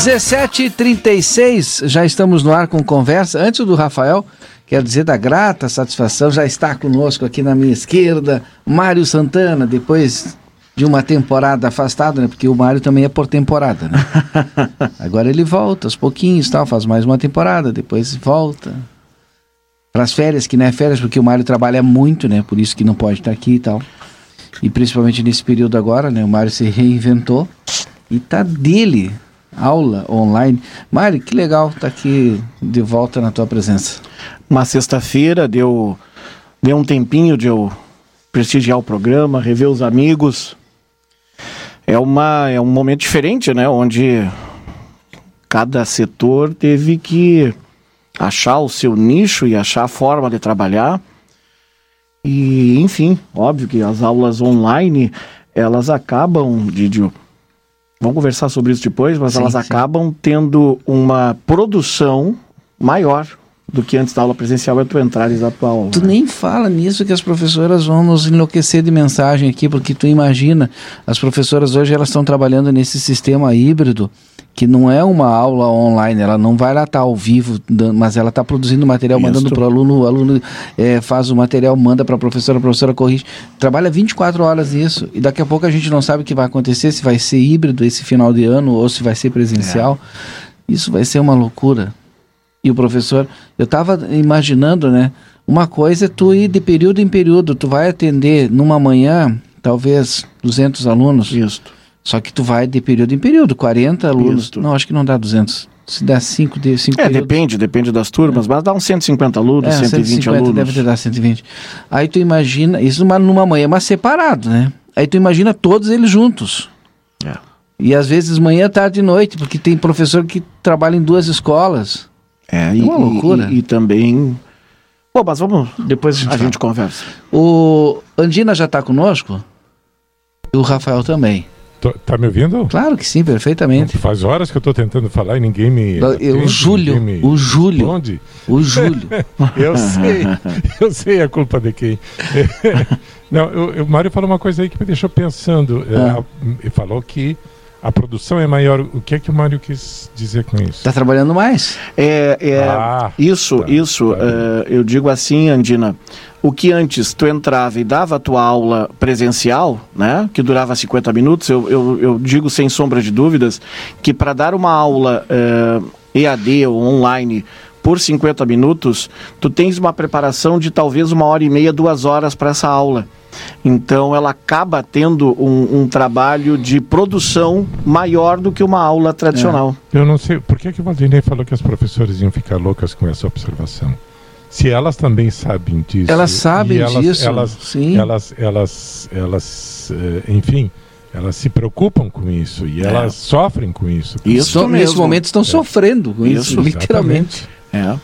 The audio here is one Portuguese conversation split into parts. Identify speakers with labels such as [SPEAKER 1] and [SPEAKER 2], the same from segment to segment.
[SPEAKER 1] 17h36, já estamos no ar com conversa. Antes do Rafael, quero dizer da grata satisfação, já está conosco aqui na minha esquerda, Mário Santana, depois de uma temporada afastado, né? Porque o Mário também é por temporada, né? Agora ele volta aos pouquinhos, tal, faz mais uma temporada, depois volta. Para as férias, que não é férias, porque o Mário trabalha muito, né? Por isso que não pode estar aqui e tal. E principalmente nesse período agora, né? O Mário se reinventou e tá dele aula online. Mário, que legal estar aqui de volta na tua presença.
[SPEAKER 2] Uma sexta-feira deu, deu um tempinho de eu prestigiar o programa, rever os amigos. É, uma, é um momento diferente, né? Onde cada setor teve que achar o seu nicho e achar a forma de trabalhar. E, enfim, óbvio que as aulas online, elas acabam, Didio, vamos conversar sobre isso depois, mas
[SPEAKER 1] Sim,
[SPEAKER 2] elas
[SPEAKER 1] sim.
[SPEAKER 2] acabam tendo uma produção maior do que antes da aula presencial e tu entrares na tua aula.
[SPEAKER 1] Tu nem fala nisso que as professoras vão nos enlouquecer de mensagem aqui, porque tu imagina, as professoras hoje elas estão trabalhando nesse sistema híbrido, que não é uma aula online, ela não vai lá estar ao vivo, mas ela está produzindo material,
[SPEAKER 2] Isso.
[SPEAKER 1] mandando para o aluno, o aluno eh, faz o material, manda para a professora, a professora corrige. Trabalha 24 horas nisso, e daqui a pouco a gente não sabe o que vai acontecer, se vai ser híbrido esse final de ano ou se vai ser presencial. Isso vai ser uma loucura. E o professor, eu estava imaginando, né? Uma coisa é tu ir de período em período, tu vai atender numa manhã, talvez 200 alunos,
[SPEAKER 2] Isso.
[SPEAKER 1] só que tu vai de período em período, 40 alunos.
[SPEAKER 2] Isso.
[SPEAKER 1] Não, acho que não dá 200. Se dá 5 de 5
[SPEAKER 2] É, depende, depende das turmas, mas dá uns 150 alunos, 120 alunos.
[SPEAKER 1] deve ter dado 120. Aí tu imagina, isso numa, numa manhã, mas separado, né? Aí tu imagina todos eles juntos.
[SPEAKER 2] É.
[SPEAKER 1] E às vezes manhã, tarde e noite, porque tem professor que trabalha em duas escolas.
[SPEAKER 2] É, e,
[SPEAKER 1] uma loucura.
[SPEAKER 2] E, e também. Bom, mas vamos.
[SPEAKER 1] Depois a gente
[SPEAKER 2] A gente conversa.
[SPEAKER 1] O Andina já está conosco? E o Rafael também.
[SPEAKER 3] Tô- Tá me ouvindo?
[SPEAKER 1] Claro que sim, perfeitamente.
[SPEAKER 3] Faz horas que eu tô tentando falar e ninguém me.
[SPEAKER 1] Eu-
[SPEAKER 3] atende,
[SPEAKER 1] o Júlio,
[SPEAKER 3] me
[SPEAKER 1] o Júlio.
[SPEAKER 3] responde.
[SPEAKER 1] O Júlio.
[SPEAKER 3] Eu sei, eu sei a culpa de quem. Não, eu- o Mário falou uma coisa aí que me deixou pensando. É,
[SPEAKER 1] Ah.
[SPEAKER 3] Ele falou que a produção é maior. O que é que o Mário quis dizer com isso?
[SPEAKER 1] Está trabalhando mais?
[SPEAKER 2] É, é,
[SPEAKER 3] Ah,
[SPEAKER 2] isso,
[SPEAKER 3] tá,
[SPEAKER 2] isso.
[SPEAKER 3] tá.
[SPEAKER 2] é, eu digo assim, Andina. O que antes tu entrava e dava a tua aula presencial, né, que durava 50 minutos, eu, eu, eu digo sem sombra de dúvidas que para dar uma aula é, EAD ou online por 50 minutos, tu tens uma preparação de talvez uma hora e meia, duas horas para essa aula. Então ela acaba tendo um, um trabalho de produção maior do que uma aula tradicional.
[SPEAKER 3] eu não sei. Por que, que o Valdinei falou que as professoras iam ficar loucas com essa observação? Se elas também sabem disso.
[SPEAKER 1] Elas sabem
[SPEAKER 3] elas,
[SPEAKER 1] disso,
[SPEAKER 3] Elas,
[SPEAKER 1] sim.
[SPEAKER 3] elas, elas, elas, eh, enfim, elas se preocupam com isso e elas sofrem com isso.
[SPEAKER 2] Isso
[SPEAKER 1] Estão- nesse momento estão sofrendo com isso,
[SPEAKER 2] Isso,
[SPEAKER 1] literalmente.
[SPEAKER 2] É.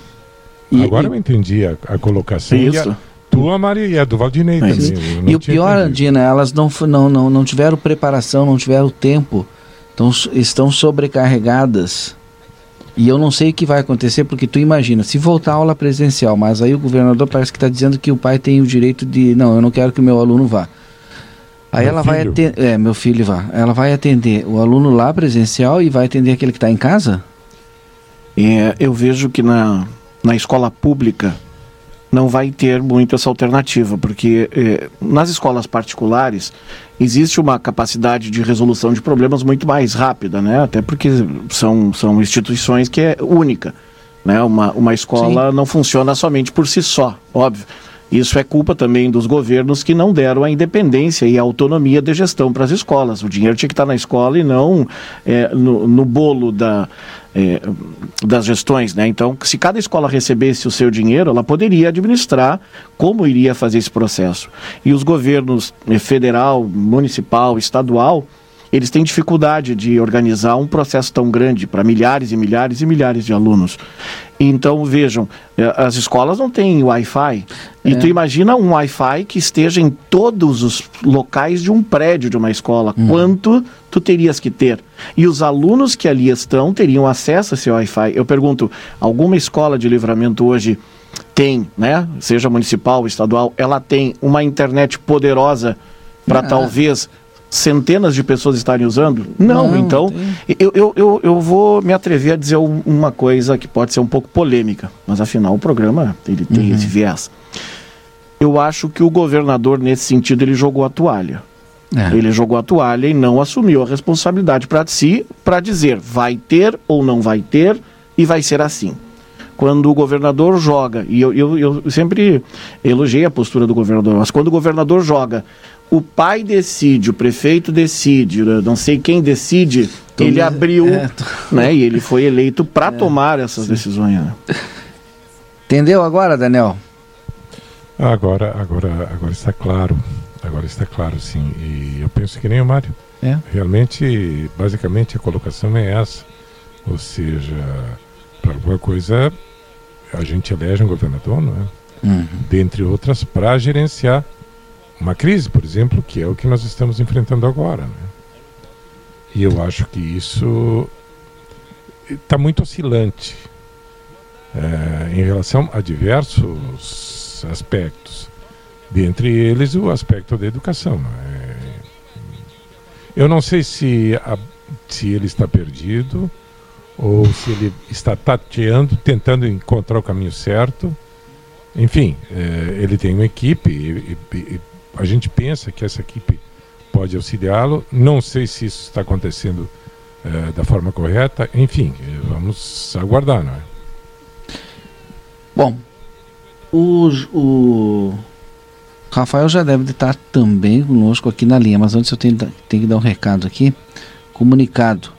[SPEAKER 1] E-
[SPEAKER 3] Agora
[SPEAKER 1] e-
[SPEAKER 3] eu entendi a, a colocação. E
[SPEAKER 2] Isso.
[SPEAKER 3] Tua, Maria, e a do Valdinei
[SPEAKER 2] É
[SPEAKER 3] também.
[SPEAKER 1] E o pior,
[SPEAKER 3] entendido.
[SPEAKER 1] Andina, elas não, não, não, não tiveram preparação, não tiveram tempo, então, estão sobrecarregadas. E eu não sei o que vai acontecer, porque tu imagina, se voltar a aula presencial, mas aí o governador parece que está dizendo que o pai tem o direito de. Não, eu não quero que o meu aluno vá. Aí
[SPEAKER 3] Meu
[SPEAKER 1] ela vai
[SPEAKER 3] filho?
[SPEAKER 1] atender. É, meu filho vá. Ela vai atender o aluno lá presencial e vai atender aquele que está em casa?
[SPEAKER 2] É, eu vejo que na, na escola pública não vai ter muito essa alternativa, porque é, nas escolas particulares existe uma capacidade de resolução de problemas muito mais rápida, né? Até porque são, são instituições que é única, né? Uma, uma escola não funciona somente por si só, óbvio. Isso é culpa também dos governos que não deram a independência e a autonomia de gestão para as escolas. O dinheiro tinha que estar na escola e não é, no, no, bolo da, é, das gestões. Né? Então, se cada escola recebesse o seu dinheiro, ela poderia administrar como iria fazer esse processo. E os governos é, federal, municipal, estadual eles têm dificuldade de organizar um processo tão grande para milhares e milhares e milhares de alunos. Então, vejam, eh, as escolas não têm Wi-Fi. É. E tu imagina um Wi-Fi que esteja em todos os locais de um prédio de uma escola. Hum. Quanto tu terias que ter? E os alunos que ali estão teriam acesso a esse Wi-Fi. Eu pergunto, alguma escola de livramento hoje tem, né? Seja municipal, ou estadual, ela tem uma internet poderosa para ah. talvez centenas de pessoas estarem usando? Não, Não então eu, eu, eu, eu, vou me atrever a dizer uma coisa que pode ser um pouco polêmica, mas afinal o programa ele tem uhum. esse viés. Eu acho que o governador, nesse sentido, ele jogou a toalha. É. Ele jogou a toalha e não assumiu a responsabilidade para si para dizer vai ter ou não vai ter e vai ser assim. Quando o governador joga, e eu, eu, eu sempre elogiei a postura do governador, mas quando o governador joga o pai decide, o prefeito decide, não sei quem decide, tô ele me... abriu, é, tô... né? E ele foi eleito para é, tomar essas sim. decisões. Né?
[SPEAKER 1] Entendeu agora, Daniel?
[SPEAKER 3] Agora, agora, agora está claro. Agora está claro, sim. E eu penso que nem o Mário. É. Realmente, basicamente, a colocação é essa. Ou seja, para alguma coisa, a gente elege um governador, não é? Uhum. Dentre outras, para gerenciar uma crise, por exemplo, que é o que nós estamos enfrentando agora. Né? E eu acho que isso está muito oscilante é, em relação a diversos aspectos. Dentre eles, o aspecto da educação. Né? Eu não sei se, a, se ele está perdido ou se ele está tateando, tentando encontrar o caminho certo. Enfim, é, ele tem uma equipe e, e, a gente pensa que essa equipe pode auxiliá-lo. Não sei se isso está acontecendo é, da forma correta. Enfim, vamos aguardar, não é?
[SPEAKER 1] Bom, o, o Rafael já deve estar também conosco aqui na linha, mas antes eu tenho, tenho que dar um recado aqui. Comunicado.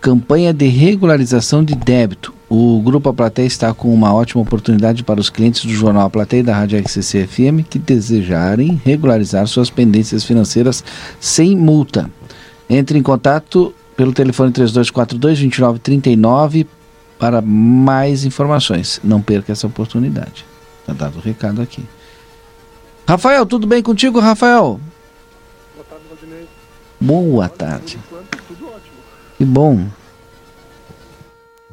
[SPEAKER 1] Campanha de regularização de débito. O Grupo A Plateia está com uma ótima oportunidade para os clientes do Jornal A Plateia e da Rádio XCC FM que desejarem regularizar suas pendências financeiras sem multa. Entre em contato pelo telefone 3242-2939 para mais informações. Não perca essa oportunidade. Está dado o recado aqui. Rafael, tudo bem contigo, Rafael? Boa tarde, Valdinei. Boa tarde. Que bom.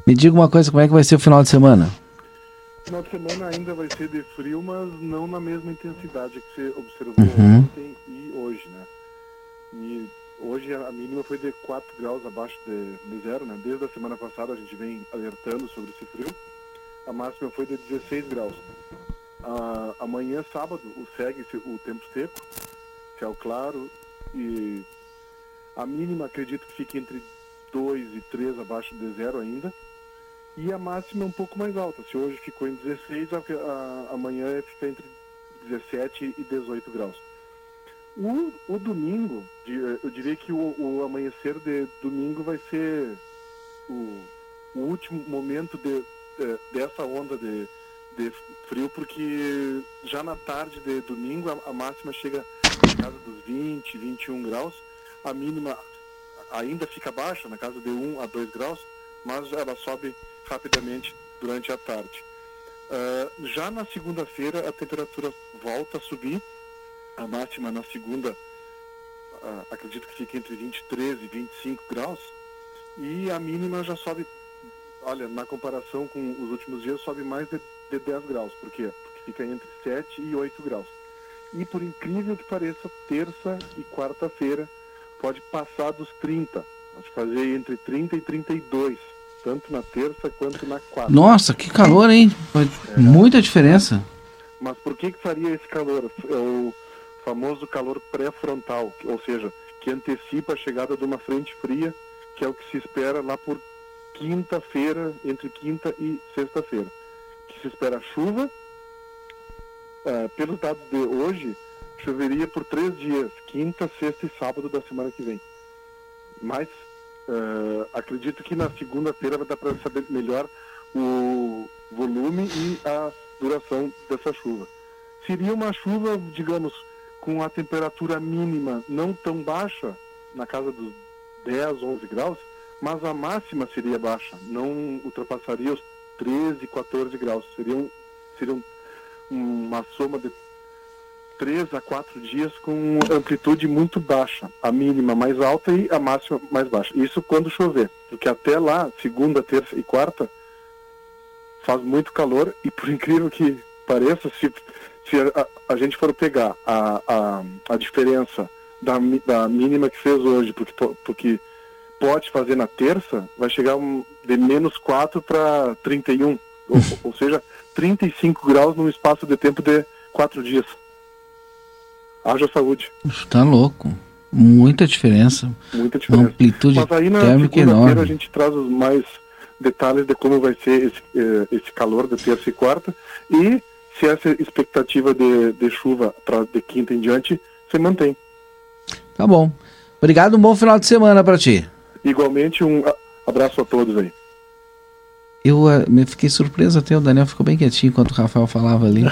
[SPEAKER 1] Me diga uma coisa, como é que vai ser o final de semana?
[SPEAKER 4] Final de semana ainda vai ser de frio, mas não na mesma intensidade que você observou uhum. ontem e hoje, né? E hoje a mínima foi de 4 graus abaixo de, de, zero, né? Desde a semana passada a gente vem alertando sobre esse frio. A máxima foi de 16 graus. Ah, amanhã, sábado, segue o tempo seco, céu claro e a mínima acredito que fique entre 2 e 3 abaixo de zero ainda e a máxima é um pouco mais alta. Se hoje ficou em 16, a, a, amanhã fica entre 17 e 18 graus. O, o domingo, eu diria que o, o, amanhecer de domingo vai ser o, o último momento de, de, dessa onda de, de frio, porque já na tarde de domingo a, a máxima chega na casa dos 20, 21 graus, a mínima ainda fica baixa, na casa de 1 a 2 graus, mas ela sobe rapidamente durante a tarde. Uh, já na segunda-feira a temperatura volta a subir, a máxima na segunda uh, acredito que fica entre 23 e 25 graus, e a mínima já sobe, olha, na comparação com os últimos dias, sobe mais de, de 10 graus. Por quê? Porque fica entre 7 e 8 graus. E por incrível que pareça, terça e quarta-feira pode passar dos 30, pode fazer entre 30 e 32 tanto na terça quanto na quarta.
[SPEAKER 1] Nossa, que calor, hein? É. Muita diferença.
[SPEAKER 4] Mas por que, que faria esse calor? É o famoso calor pré-frontal, ou seja, que antecipa a chegada de uma frente fria, que é o que se espera lá por quinta-feira, entre quinta e sexta-feira. Que se espera chuva uh, pelos dados de hoje, choveria por três dias, quinta, sexta e sábado da semana que vem. Mas uh, acredito que na segunda-feira vai dar para saber melhor o volume e a duração dessa chuva. Seria uma chuva, digamos, com a temperatura mínima não tão baixa, na casa dos 10, 11 graus, mas a máxima seria baixa, não ultrapassaria os 13, 14 graus. Seriam, seriam uma soma de 3 a 4 dias com amplitude muito baixa, a mínima mais alta e a máxima mais baixa. Isso quando chover, porque até lá, segunda, terça e quarta, faz muito calor e por incrível que pareça, se, se a, a gente for pegar a, a, a diferença da, da mínima que fez hoje, porque, porque pode fazer na terça, vai chegar de menos 4 para 31, ou, ou seja, 35 graus num espaço de tempo de 4 dias. Haja saúde.
[SPEAKER 1] Tá louco. Muita diferença.
[SPEAKER 4] Muita diferença.
[SPEAKER 1] Uma amplitude
[SPEAKER 4] Mas aí na segunda-feira a gente traz os mais detalhes de como vai ser esse, eh, esse calor de terça e quarta e se essa expectativa de, de chuva pra, de quinta em diante se mantém.
[SPEAKER 1] Tá bom. Obrigado, um bom final de semana para ti.
[SPEAKER 4] Igualmente, um abraço a todos aí.
[SPEAKER 1] Eu uh, me fiquei surpreso até, o Daniel ficou bem quietinho enquanto o Rafael falava ali.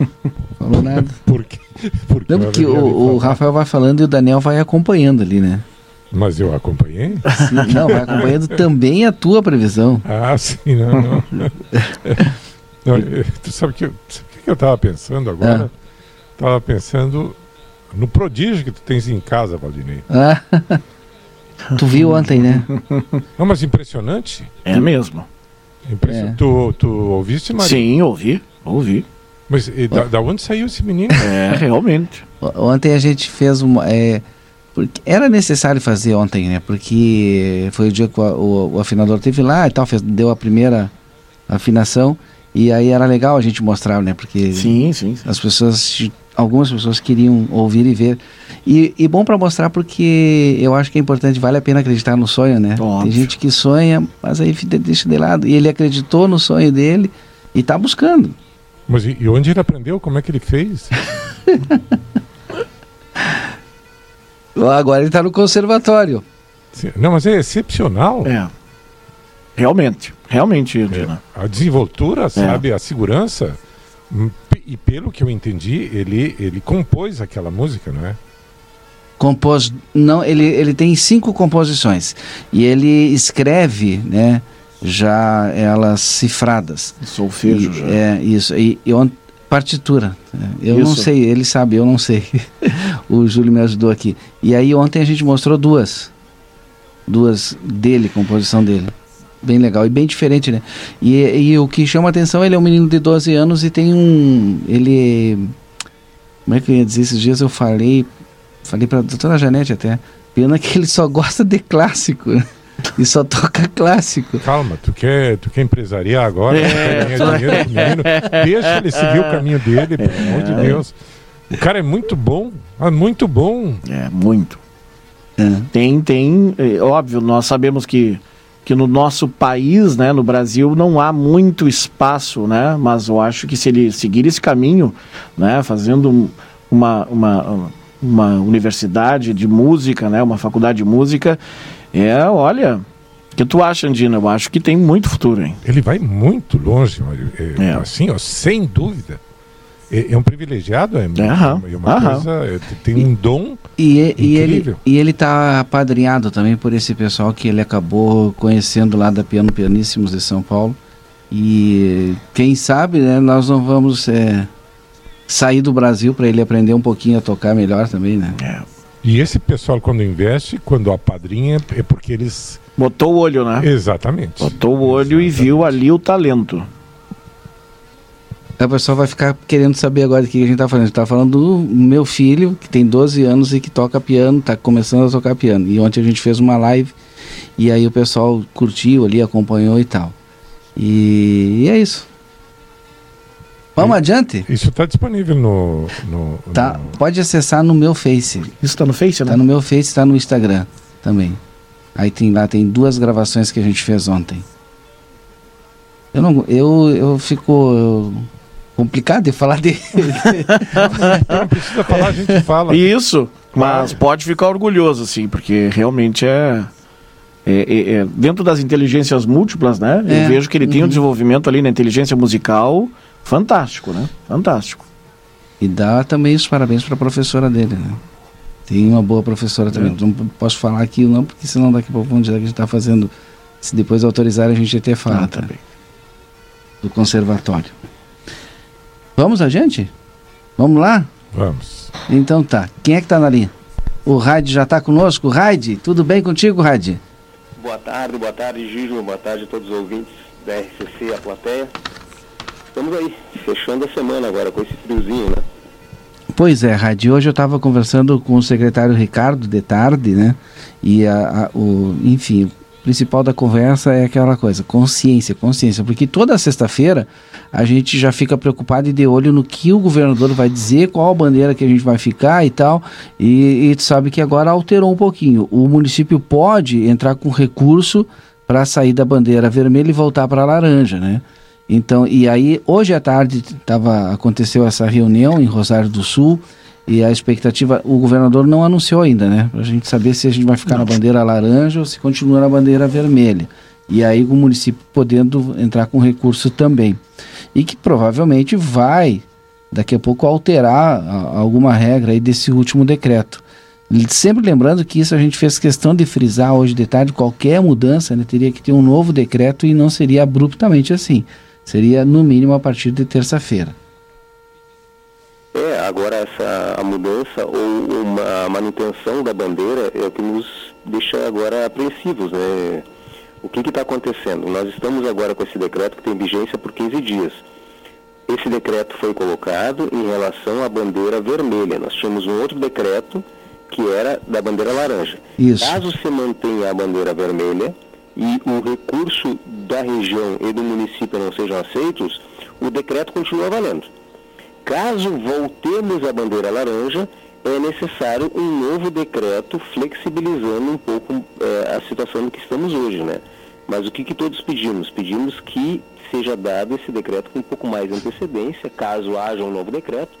[SPEAKER 1] Falou nada.
[SPEAKER 3] Por quê?
[SPEAKER 1] Porque, Não, porque o, o Rafael vai falando e o Daniel vai acompanhando ali, né?
[SPEAKER 3] Mas eu acompanhei?
[SPEAKER 1] Sim, não, vai acompanhando também a tua previsão.
[SPEAKER 3] Ah, sim, não, não. não tu sabe que, o que eu estava pensando agora? Estava ah. pensando no prodígio que tu tens em casa, Valdinei. Ah.
[SPEAKER 1] Tu viu ontem, né?
[SPEAKER 3] Não, mas impressionante.
[SPEAKER 2] É mesmo.
[SPEAKER 3] É. Tu, tu ouviste, Maria?
[SPEAKER 2] Sim, ouvi, ouvi.
[SPEAKER 3] Mas da, da, onde saiu esse menino?
[SPEAKER 2] É, realmente.
[SPEAKER 1] Ontem a gente fez uma. É, porque era necessário fazer ontem, né? Porque foi o dia que o, o, o afinador teve lá e tal, fez, deu a primeira afinação. E aí era legal a gente mostrar, né? Porque
[SPEAKER 2] sim, sim, sim.
[SPEAKER 1] as pessoas algumas pessoas queriam ouvir e ver. E, e bom para mostrar porque eu acho que é importante, vale a pena acreditar no sonho, né? Óbvio. Tem gente que sonha, mas aí deixa de lado. E ele acreditou no sonho dele e está buscando.
[SPEAKER 3] Mas e, e onde ele aprendeu? Como é que ele fez?
[SPEAKER 1] Agora ele está no conservatório.
[SPEAKER 3] Não, mas é excepcional.
[SPEAKER 2] É. Realmente, realmente,
[SPEAKER 3] É. A desenvoltura, é. sabe, a segurança. E pelo que eu entendi, ele, ele compôs aquela música, não é?
[SPEAKER 1] Compôs, não, ele, ele tem cinco composições e ele escreve, né, já elas cifradas.
[SPEAKER 2] Solfejo
[SPEAKER 1] já. É, isso, e, e on, partitura. Eu isso. não sei, ele sabe, eu não sei. o Júlio me ajudou aqui. E aí ontem a gente mostrou duas, duas dele, composição dele bem legal e bem diferente, né? E, e o que chama atenção, ele é um menino de 12 anos e tem um. Ele. Como é que eu ia dizer? Esses dias eu falei. Falei pra doutora Janete até. Pena que ele só gosta de clássico. Né? E só toca clássico.
[SPEAKER 3] Calma, tu quer, tu quer empresariar agora? É, quer ganhar dinheiro menino? Deixa ele seguir o caminho dele, pelo amor de é. Deus. O cara é muito bom, é muito bom.
[SPEAKER 2] É, muito. É. Tem, tem, é, óbvio, nós sabemos que que no nosso país, né, no Brasil, não há muito espaço, né, mas eu acho que se ele seguir esse caminho, né, fazendo uma, uma, uma universidade de música, né, uma faculdade de música, é, olha, o que tu acha, Andina? Eu acho que tem muito futuro, hein?
[SPEAKER 3] Ele vai muito longe, Mário. É, é. Assim, ó, sem dúvida. É, é um privilegiado, é, aham, é uma aham. coisa, é, tem um dom
[SPEAKER 1] e, e ele E ele está apadrinhado também por esse pessoal que ele acabou conhecendo lá da Piano Pianíssimos de São Paulo. E quem sabe, né, nós não vamos é, sair do Brasil para ele aprender um pouquinho a tocar melhor também, né? É.
[SPEAKER 3] E esse pessoal, quando investe, quando apadrinha, é porque eles.
[SPEAKER 2] Botou o olho, né?
[SPEAKER 3] Exatamente.
[SPEAKER 2] Botou o olho Exatamente. e viu ali o talento
[SPEAKER 1] a pessoa vai ficar querendo saber agora do que a gente está falando. A gente está falando do meu filho, que tem 12 anos e que toca piano, está começando a tocar piano. E ontem a gente fez uma live e aí o pessoal curtiu ali, acompanhou e tal. E, e é isso. Vamos e, adiante?
[SPEAKER 3] Isso está disponível no, no,
[SPEAKER 1] tá, no, Pode acessar no meu Face. Isso
[SPEAKER 2] está no Face, né?
[SPEAKER 1] Está no meu Face, está no Instagram também. Aí tem lá, tem duas gravações que a gente fez ontem. Eu não, eu, eu fico, eu, complicado de falar dele.
[SPEAKER 3] não precisa falar, a gente fala.
[SPEAKER 2] Isso, mas pode ficar orgulhoso, assim, porque realmente é. É, é, é, dentro das inteligências múltiplas, né? É. Eu vejo que ele tem um uhum. desenvolvimento ali na inteligência musical fantástico, né? Fantástico.
[SPEAKER 1] E dá também os parabéns para a professora dele, né? Tem uma boa professora também. É. Não posso falar aqui não, porque senão daqui a pouco vão dizer que a gente está fazendo. Se depois autorizarem, a gente até fala. Ah, tá? Do conservatório. Vamos, a gente? Vamos lá?
[SPEAKER 3] Vamos.
[SPEAKER 1] Então tá. Quem é que está na linha? O Raid já está conosco? Raid, tudo bem contigo, Raid?
[SPEAKER 5] Boa tarde, boa tarde, Giro. Boa tarde a todos os ouvintes da RCC, a plateia. Estamos aí, fechando a semana agora com esse friozinho, né?
[SPEAKER 1] Pois é, Raid. Hoje eu estava conversando com o secretário Ricardo de tarde, né? E a, a, o, enfim, principal da conversa é aquela coisa, consciência, consciência, porque toda sexta-feira a gente já fica preocupado e de olho no que o governador vai dizer, qual bandeira que a gente vai ficar e tal, e, e sabe que agora alterou um pouquinho. O município pode entrar com recurso para sair da bandeira vermelha e voltar para a laranja, né? Então, e aí hoje à tarde tava, aconteceu essa reunião em Rosário do Sul, e a expectativa, o governador não anunciou ainda, né? Para a gente saber se a gente vai ficar na bandeira laranja ou se continua na bandeira vermelha. E aí o município podendo entrar com recurso também. E que provavelmente vai, daqui a pouco, alterar a, alguma regra aí desse último decreto. Sempre lembrando que isso a gente fez questão de frisar hoje de tarde, qualquer mudança né, teria que ter um novo decreto e não seria abruptamente assim. Seria no mínimo a partir de terça-feira.
[SPEAKER 5] É, agora essa a mudança ou uma manutenção da bandeira é o que nos deixa agora apreensivos, né? O que está acontecendo? Nós estamos agora com esse decreto que tem vigência por 15 dias. Esse decreto foi colocado em relação à bandeira vermelha. Nós tínhamos um outro decreto que era da bandeira laranja.
[SPEAKER 1] Isso.
[SPEAKER 5] Caso se mantenha a bandeira vermelha e o recurso da região e do município não sejam aceitos, o decreto continua valendo. Caso voltemos à bandeira laranja, é necessário um novo decreto flexibilizando um pouco é, a situação no que estamos hoje, né? Mas o que, que todos pedimos? Pedimos que seja dado esse decreto com um pouco mais de antecedência, caso haja um novo decreto,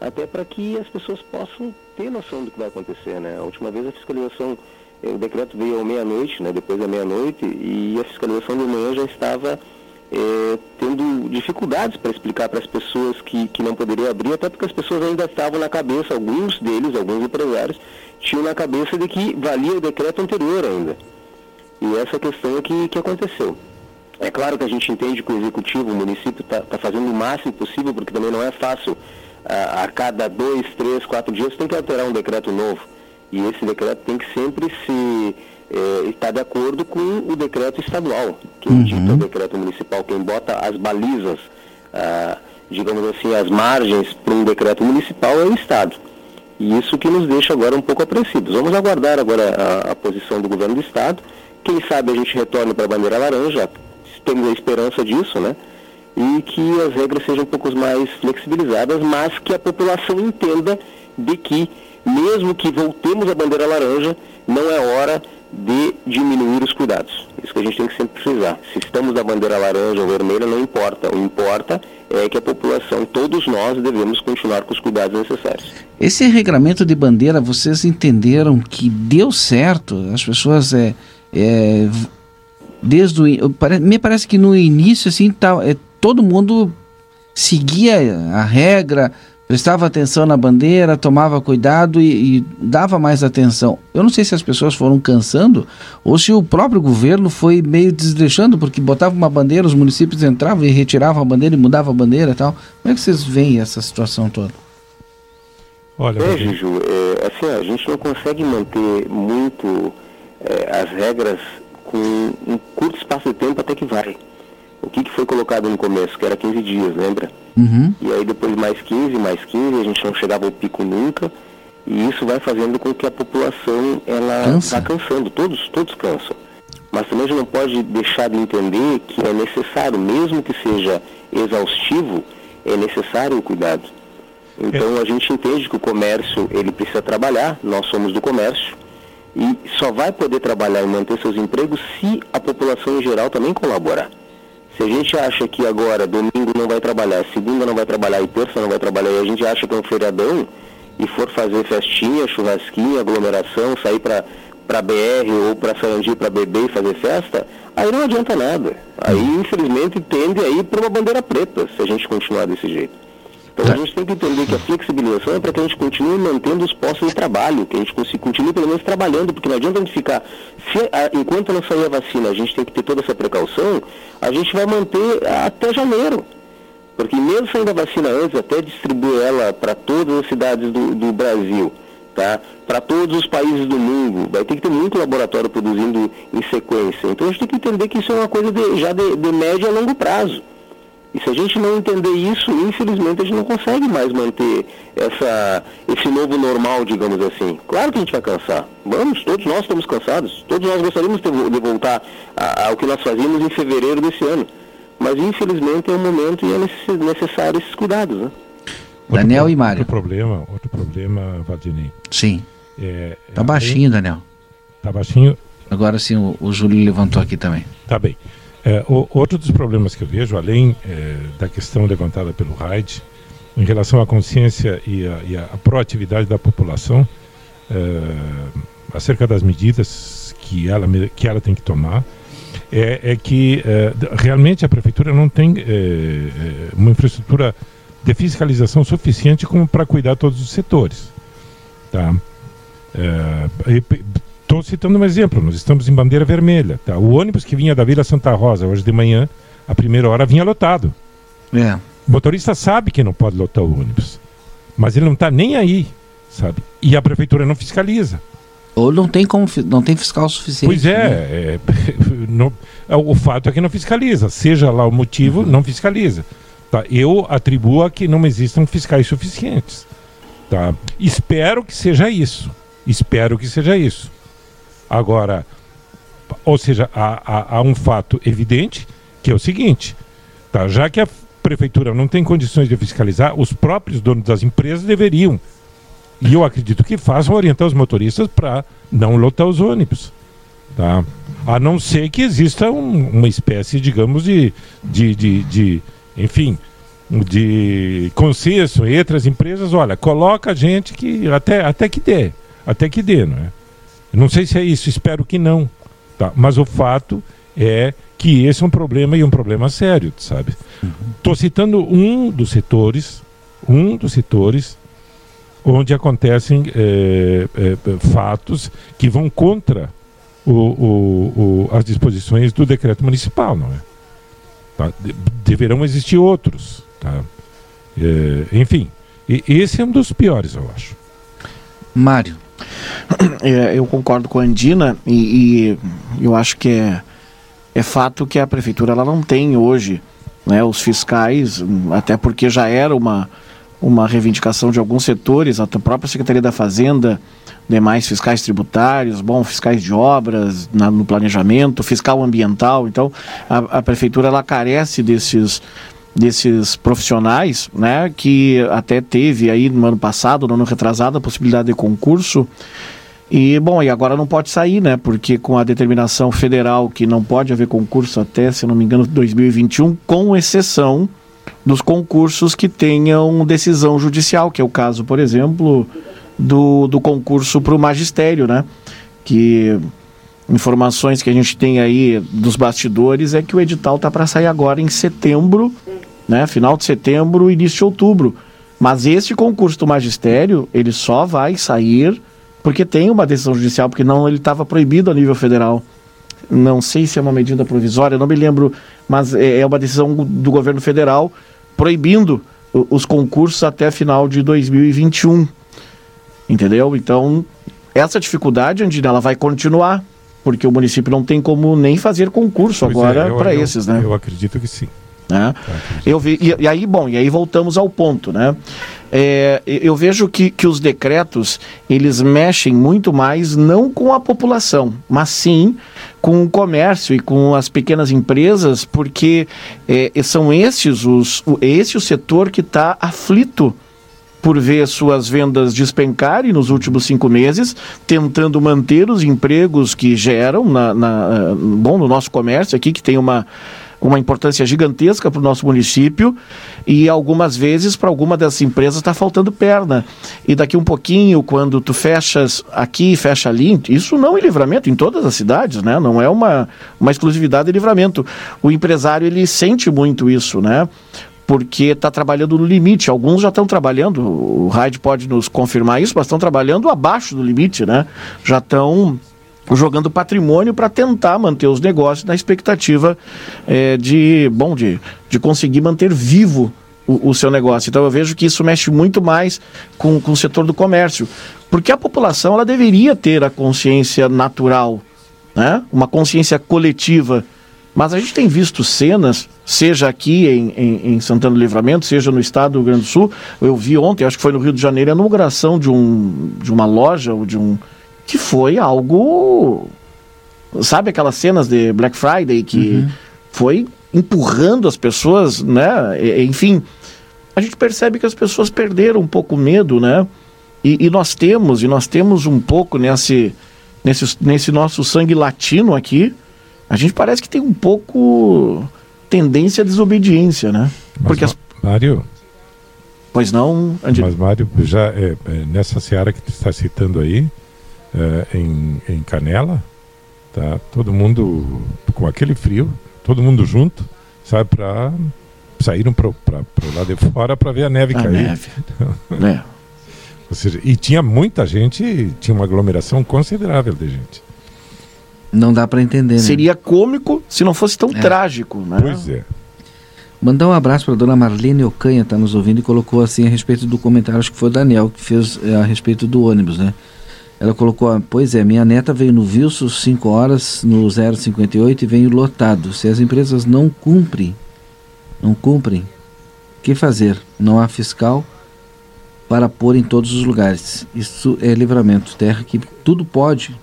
[SPEAKER 5] até para que as pessoas possam ter noção do que vai acontecer, né? A última vez a fiscalização, é, o decreto veio à meia-noite, né? Depois da meia-noite, e a fiscalização de manhã já estava é, tendo dificuldades para explicar para as pessoas que, que não poderiam abrir, até porque as pessoas ainda estavam na cabeça, alguns deles, alguns empresários, tinham na cabeça de que valia o decreto anterior ainda. E essa questão é que, que aconteceu. É claro que a gente entende que o executivo, o município está tá fazendo o máximo possível, porque também não é fácil. A, a cada dois, três, quatro dias tem que alterar um decreto novo. E esse decreto tem que sempre se é, está de acordo com o decreto estadual. Quem uhum. dita o decreto municipal, quem bota as balizas, ah, digamos assim, as margens para um decreto municipal é o Estado. E isso que nos deixa agora um pouco apreensivos. Vamos aguardar agora a, a posição do governo do Estado. Quem sabe a gente retorne para a bandeira laranja, temos a esperança disso, né? E que as regras sejam um pouco mais flexibilizadas, mas que a população entenda de que, mesmo que voltemos à bandeira laranja, não é hora de diminuir os cuidados. Isso que a gente tem que sempre precisar. Se estamos na bandeira laranja ou vermelha, não importa. O importa é que a população, todos nós, devemos continuar com os cuidados necessários.
[SPEAKER 1] Esse regramento de bandeira, vocês entenderam que deu certo? As pessoas é, é desde o, me parece que no início assim tá, é, todo mundo seguia a regra prestava atenção na bandeira, tomava cuidado e, e, dava mais atenção. Eu não sei se as pessoas foram cansando ou se o próprio governo foi meio desleixando, porque botava uma bandeira, os municípios entravam e retiravam a bandeira e mudavam a bandeira e tal. Como é que vocês veem essa situação toda?
[SPEAKER 5] Olha, é, Juju, é, assim, a gente não consegue manter muito é, as regras com um curto espaço de tempo até que vai o que, que foi colocado no começo, que era 15 dias, lembra?
[SPEAKER 1] Uhum.
[SPEAKER 5] E aí depois mais 15, mais 15, a gente não chegava ao pico nunca. E isso vai fazendo com que a população ela
[SPEAKER 1] Cansa.
[SPEAKER 5] vá cansando, todos, todos cansam. Mas também a gente não pode deixar de entender que é necessário, mesmo que seja exaustivo, é necessário o cuidado. Então é. a gente entende que o comércio ele precisa trabalhar, nós somos do comércio, e só vai poder trabalhar e manter seus empregos se a população em geral também colaborar. Se a gente acha que agora, domingo não vai trabalhar, segunda não vai trabalhar e terça não vai trabalhar, e a gente acha que é um feriadão, e for fazer festinha, churrasquinha, aglomeração, sair para para BR ou para Sarandi para beber e fazer festa, aí não adianta nada. Aí, infelizmente, tende a ir para uma bandeira preta, se a gente continuar desse jeito. Então a gente tem que entender que a flexibilização é para que a gente continue mantendo os postos de trabalho, que a gente continue pelo menos trabalhando, porque não adianta a gente ficar, se, a, enquanto não sair a vacina, a gente tem que ter toda essa precaução, a gente vai manter até janeiro. Porque mesmo saindo a vacina antes, até distribuir ela para todas as cidades do, do Brasil, tá? para todos os países do mundo, vai ter que ter muito laboratório produzindo em sequência. Então a gente tem que entender que isso é uma coisa de, já de, de médio a longo prazo. E se a gente não entender isso, infelizmente a gente não consegue mais manter essa, esse novo normal, digamos assim. Claro que a gente vai cansar. Vamos, todos nós estamos cansados. Todos nós gostaríamos de voltar ao que nós fazíamos em fevereiro desse ano. Mas infelizmente é um momento e é necessário esses cuidados. Né?
[SPEAKER 1] Daniel e Mário.
[SPEAKER 3] Outro problema, outro problema, Valdinei.
[SPEAKER 1] Sim. É, tá baixinho, Daniel.
[SPEAKER 3] Tá baixinho.
[SPEAKER 1] Agora sim, o, o Júlio levantou aqui também.
[SPEAKER 3] Tá bem. É, o, outro dos problemas que eu vejo, além é, da questão levantada pelo RAID, em relação à consciência e a, e proatividade da população é, acerca das medidas que ela, que ela tem que tomar, é, é que é, realmente a prefeitura não tem é, é, uma infraestrutura de fiscalização suficiente como para cuidar todos os setores. Tá? Estou citando um exemplo, nós estamos em bandeira vermelha. Tá? O ônibus que vinha da Vila Santa Rosa hoje de manhã, a primeira hora vinha lotado.
[SPEAKER 1] É.
[SPEAKER 3] O motorista sabe que não pode lotar o ônibus, mas ele não está nem aí, sabe? E a prefeitura não fiscaliza.
[SPEAKER 1] Ou não tem como não tem fiscal suficiente.
[SPEAKER 3] Pois é, né? é, não, é, o fato é que não fiscaliza, seja lá o motivo, uhum. não fiscaliza. Tá? Eu atribuo a que não existam fiscais suficientes. Tá? Espero que seja isso. Espero que seja isso. Agora, ou seja, há, há, há, um fato evidente que é o seguinte: tá? já que a prefeitura não tem condições de fiscalizar, os próprios donos das empresas deveriam, e eu acredito que façam, orientar os motoristas para não lotar os ônibus. Tá? A não ser que exista um, uma espécie, digamos, de, de, de, de enfim, de consenso entre as empresas, olha, coloca a gente que até, até que dê, até que dê, não é? Não sei se é isso, espero que não. Tá? Mas o fato é que esse é um problema e um problema sério, sabe? Estou uhum. citando um dos setores, um dos setores onde acontecem é, é, fatos que vão contra o, o, o, as disposições do decreto municipal, não é? Tá? De, deverão existir outros, tá? É, enfim, esse é um dos piores, eu acho.
[SPEAKER 1] Mário.
[SPEAKER 2] É, eu concordo com a Andina e, e, eu acho que é, é fato que a prefeitura ela não tem hoje né, os fiscais, até porque já era uma, uma reivindicação de alguns setores, a própria Secretaria da Fazenda, demais fiscais tributários, bom, fiscais de obras na, no planejamento, fiscal ambiental. Então, a, a prefeitura ela carece desses desses profissionais, né, que até teve aí no ano passado, no ano retrasado, a possibilidade de concurso. E, bom, e agora não pode sair, né, porque com a determinação federal que não pode haver concurso até, se não me engano, 2021, com exceção dos concursos que tenham decisão judicial, que é o caso, por exemplo, do, do concurso para o magistério, né, que informações que a gente tem aí dos bastidores é que o edital tá para sair agora em setembro né? Final de setembro, início de outubro. Mas este concurso do magistério, ele só vai sair porque tem uma decisão judicial, porque não ele estava proibido a nível federal. Não sei se é uma medida provisória, não me lembro, mas é, é uma decisão do governo federal proibindo os concursos até final de 2021. Entendeu? Então, essa dificuldade, Andina, ela vai continuar, porque o município não tem como nem fazer concurso pois é, agora é, para esses, né?
[SPEAKER 3] Eu acredito que sim.
[SPEAKER 2] Né? Eu vi, e, e, aí, bom, e aí voltamos ao ponto, né? É, eu vejo que, que os decretos, eles mexem muito mais não com a população, mas sim com o comércio e com as pequenas empresas, porque é, são esses os, esse o setor que está aflito por ver suas vendas despencarem nos últimos cinco meses, tentando manter os empregos que geram na, na, bom, no nosso comércio aqui, que tem uma uma importância gigantesca para o nosso município e algumas vezes para alguma dessas empresas está faltando perna. E daqui um pouquinho, quando tu fechas aqui, fecha ali, isso não é livramento em todas as cidades, né? Não é uma, uma exclusividade de livramento. O empresário ele sente muito isso, né? Porque está trabalhando no limite. Alguns já estão trabalhando, o Raid pode nos confirmar isso, mas estão trabalhando abaixo do limite, né? Já estão jogando patrimônio para tentar manter os negócios na expectativa é, de, bom, de, de conseguir manter vivo o, o, seu negócio. Então eu vejo que isso mexe muito mais com, com o setor do comércio, porque a população ela deveria ter a consciência natural, né? uma consciência coletiva. Mas a gente tem visto cenas, seja aqui em, em, em, Santana do Livramento, seja no estado do Rio Grande do Sul. Eu vi ontem, acho que foi no Rio de Janeiro, a inauguração de, um, de uma loja ou de um, que foi algo. Sabe aquelas cenas de Black Friday que uhum. foi empurrando as pessoas, né? Enfim, a gente percebe que as pessoas perderam um pouco o medo, né? E, e, nós temos, e nós temos um pouco nesse, nesse, nesse nosso sangue latino aqui, a gente parece que tem um pouco tendência à desobediência, né?
[SPEAKER 3] Mas, Porque as... Mário.
[SPEAKER 2] Pois não,
[SPEAKER 3] André. Mas, Mário, já é, é, nessa seara que tu está citando aí, uh, em, em Canela, tá? Todo mundo com aquele frio, todo mundo junto, sabe, para saíram para o lado de fora para ver a neve a cair. Neve. é. Ou seja, e tinha muita gente, tinha uma aglomeração considerável de gente.
[SPEAKER 1] Não dá para entender, né?
[SPEAKER 2] Seria cômico se não fosse tão é. trágico, né?
[SPEAKER 3] Pois é.
[SPEAKER 1] Mandar um abraço para dona Marlene Ocanha, está nos ouvindo e colocou assim a respeito do comentário, acho que foi o Daniel que fez é, a respeito do ônibus, né? Ela colocou, pois é, minha neta veio no Vilso 5 horas no 058 e veio lotado. Se as empresas não cumprem, não cumprem, o que fazer? Não há fiscal para pôr em todos os lugares. Isso é livramento, terra que tudo pode.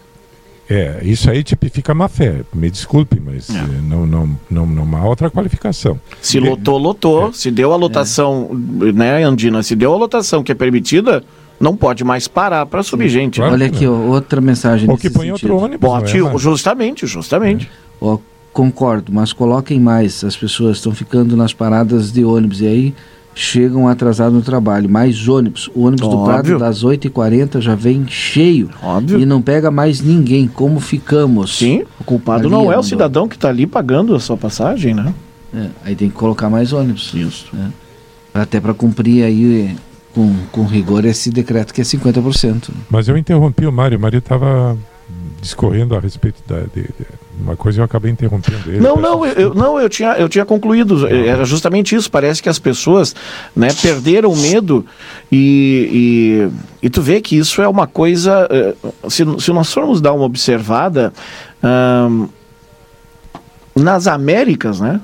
[SPEAKER 3] É, isso aí tipifica má fé. Me desculpe, mas é. Eh, não, não, não, não há outra qualificação.
[SPEAKER 2] Se lotou, lotou. É. Se deu a lotação, é. né, Andina? Se deu a lotação que é permitida, não pode mais parar para subir Sim, gente.
[SPEAKER 1] Claro Olha aqui, ó, outra mensagem.
[SPEAKER 3] Ou que põe outro ônibus.
[SPEAKER 2] Bote, é, justamente, justamente.
[SPEAKER 1] É. Ó, concordo, mas coloquem mais. As pessoas estão ficando nas paradas de ônibus e aí chegam atrasados no trabalho. Mais ônibus. O ônibus Óbvio. do Prado das 8h40 já vem cheio. Óbvio. E não pega mais ninguém. Como ficamos?
[SPEAKER 2] Sim, o culpado ali, não é o cidadão que está ali pagando a sua passagem, né?
[SPEAKER 1] É, aí tem que colocar mais ônibus.
[SPEAKER 2] Isso.
[SPEAKER 1] É. Até para cumprir aí com, com rigor esse decreto que é 50%.
[SPEAKER 3] Mas eu interrompi o Mário, o Mário estava discorrendo a respeito da, de, de, uma coisa eu acabei interrompendo ele.
[SPEAKER 2] Não, não, eu, não, eu tinha, eu tinha concluído, era justamente isso, parece que as pessoas né, perderam o medo e, e, e, tu vê que isso é uma coisa, eh, se, se nós formos dar uma observada, hum, nas Américas, né,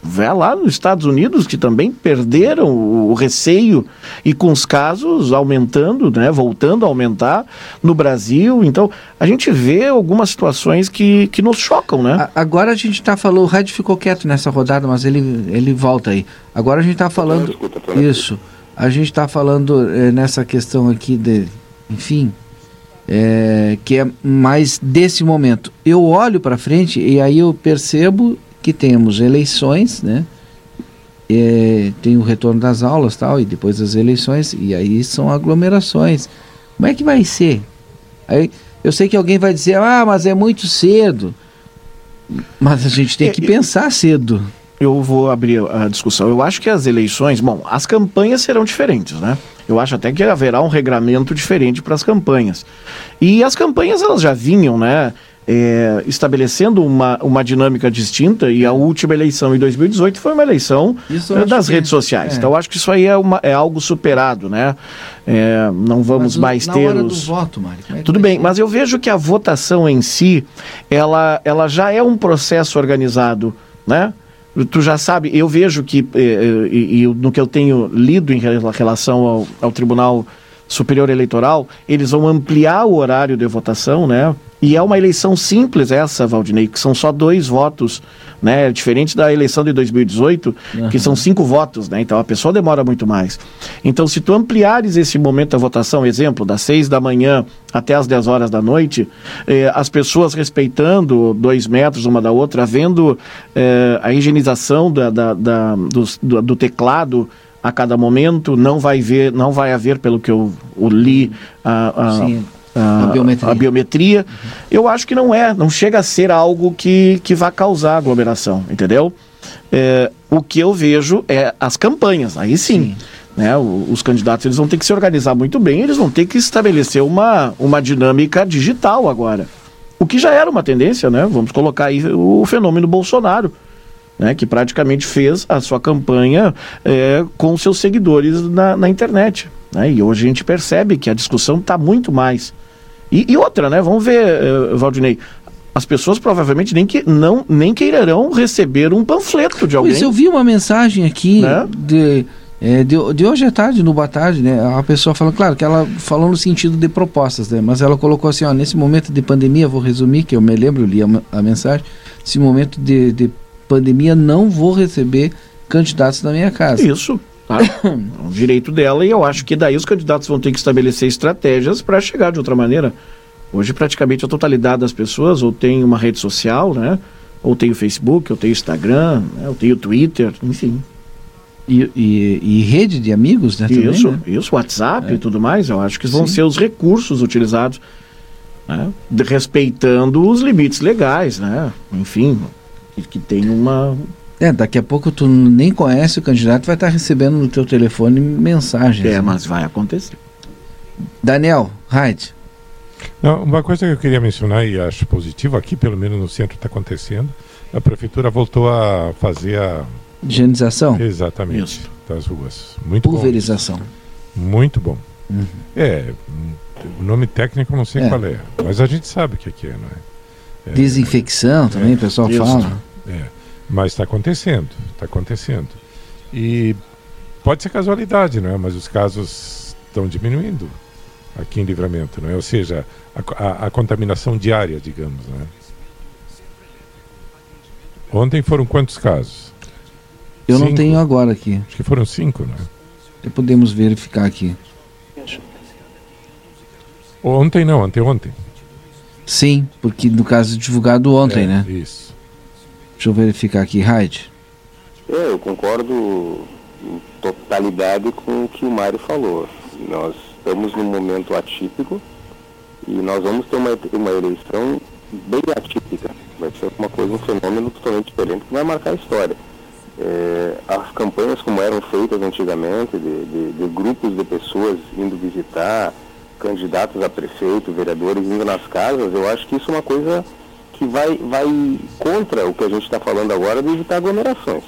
[SPEAKER 2] Vê lá nos Estados Unidos que também perderam o, receio e com os casos aumentando, né, voltando a aumentar no Brasil. Então, a gente vê algumas situações que, que nos chocam, né?
[SPEAKER 1] agora a gente está falando, o Red ficou quieto nessa rodada, mas ele, ele volta aí. Agora a gente está falando. Isso. A gente está falando é, nessa questão aqui de. Enfim. É, que é mais desse momento. Eu olho para frente e aí eu percebo que temos eleições, né? É, tem o retorno das aulas tal, e depois as eleições, e aí são aglomerações. Como é que vai ser? Aí, eu sei que alguém vai dizer, ah, mas é muito cedo. Mas a gente tem é, que pensar cedo.
[SPEAKER 2] Eu vou abrir a discussão. Eu acho que as eleições, bom, as campanhas serão diferentes, né? Eu acho até que haverá um regramento diferente para as campanhas. E as campanhas elas já vinham, né? É, estabelecendo uma, uma dinâmica distinta e a última eleição em 2018 foi uma eleição é, das redes sociais. É. Então acho que isso aí é, uma, é algo superado, né? É, não vamos mas, mais ter os...
[SPEAKER 1] voto, Mário,
[SPEAKER 2] é Tudo bem, mas eu vejo que a votação em si, ela, ela já é um processo organizado, né? Tu já sabe, eu vejo que, e, e, e no que eu tenho lido em relação ao, ao Tribunal Superior Eleitoral, eles vão ampliar o horário de votação, né? E é uma eleição simples essa, Valdinei, que são só dois votos, né? Diferente da eleição de 2018, uhum. que são cinco votos, né? Então a pessoa demora muito mais. Então, se tu ampliares esse momento da votação, exemplo, das seis da manhã até as 10 horas da noite, eh, as pessoas respeitando dois metros uma da outra, havendo eh, a higienização da, da, da do, do teclado a cada momento, não vai ver, não vai haver, pelo que eu, eu li, a, a, a, biometria. a, biometria. Eu acho que não é, não chega a ser algo que, que vá causar aglomeração, entendeu? É, o que eu vejo é as campanhas, aí sim. sim. Né, os candidatos eles vão ter que se organizar muito bem, eles vão ter que estabelecer uma, uma dinâmica digital agora. O que já era uma tendência, né? Vamos colocar aí o fenômeno Bolsonaro né, que praticamente fez a sua campanha é, com seus seguidores na, na internet. Né, e hoje a gente percebe que a discussão está muito mais. E, e, outra, né? Vamos ver, uh, Valdinei. As pessoas provavelmente nem, que, não, nem queirão receber um panfleto de alguém. Pois
[SPEAKER 1] eu vi uma mensagem aqui né? de, é, de, de, hoje à tarde, no Boa Tarde, né? A pessoa falou, claro, que ela falou no sentido de propostas, né? Mas ela colocou assim, ó, nesse momento de pandemia, vou resumir, que eu me lembro, li a, a mensagem, esse momento de, de pandemia, não vou receber candidatos na minha casa.
[SPEAKER 2] Isso. Tá? É um direito dela e eu acho que daí os candidatos vão ter que estabelecer estratégias para chegar de outra maneira. Hoje praticamente a totalidade das pessoas ou tem uma rede social, né? Ou tem o Facebook, ou tem o Instagram, né? ou tem o Twitter, enfim.
[SPEAKER 1] E, e, e, rede de amigos, né?
[SPEAKER 2] Isso,
[SPEAKER 1] também, né?
[SPEAKER 2] isso, WhatsApp é. e tudo mais. Eu acho que vão Sim. ser os recursos utilizados, né? Respeitando os limites legais, né? Enfim, que tem uma.
[SPEAKER 1] É, daqui a pouco tu nem conhece o candidato, vai estar recebendo no teu telefone mensagens.
[SPEAKER 2] É, né? mas vai acontecer.
[SPEAKER 1] Daniel, Hyde.
[SPEAKER 3] Não, uma coisa que eu queria mencionar e acho positivo, aqui pelo menos no centro está acontecendo, a prefeitura voltou a fazer a...
[SPEAKER 1] Higienização?
[SPEAKER 3] Exatamente, Isso. das ruas.
[SPEAKER 1] Muito Pulverização.
[SPEAKER 3] Bom Muito bom. Uhum. É, o nome técnico eu não sei é. qual é, mas a gente sabe o que, que é, não é?
[SPEAKER 1] é Desinfecção é, também, o pessoal Isso. fala.
[SPEAKER 3] É, mas está acontecendo, está acontecendo. E pode ser casualidade, não é? Mas os casos estão diminuindo aqui em Livramento, não é? Ou seja, a, a, a contaminação diária, digamos, não é? Ontem foram quantos casos?
[SPEAKER 1] Eu cinco. não tenho agora aqui.
[SPEAKER 3] Acho que foram cinco, não
[SPEAKER 1] é? Podemos verificar aqui.
[SPEAKER 3] Ontem não, anteontem.
[SPEAKER 1] Sim, porque no caso divulgado ontem, é, né?
[SPEAKER 3] Isso.
[SPEAKER 1] Deixa eu verificar aqui, Raid.
[SPEAKER 5] É, eu concordo em totalidade com o que o Mário falou. Nós estamos num momento atípico e nós vamos ter uma, uma eleição bem atípica. Vai ser uma coisa, um fenômeno totalmente diferente que vai marcar a história. É, as campanhas como eram feitas antigamente, de, de, de, grupos de pessoas indo visitar, candidatos a prefeito, vereadores indo nas casas, eu acho que isso é uma coisa que vai, vai contra o que a gente está falando agora de evitar aglomerações.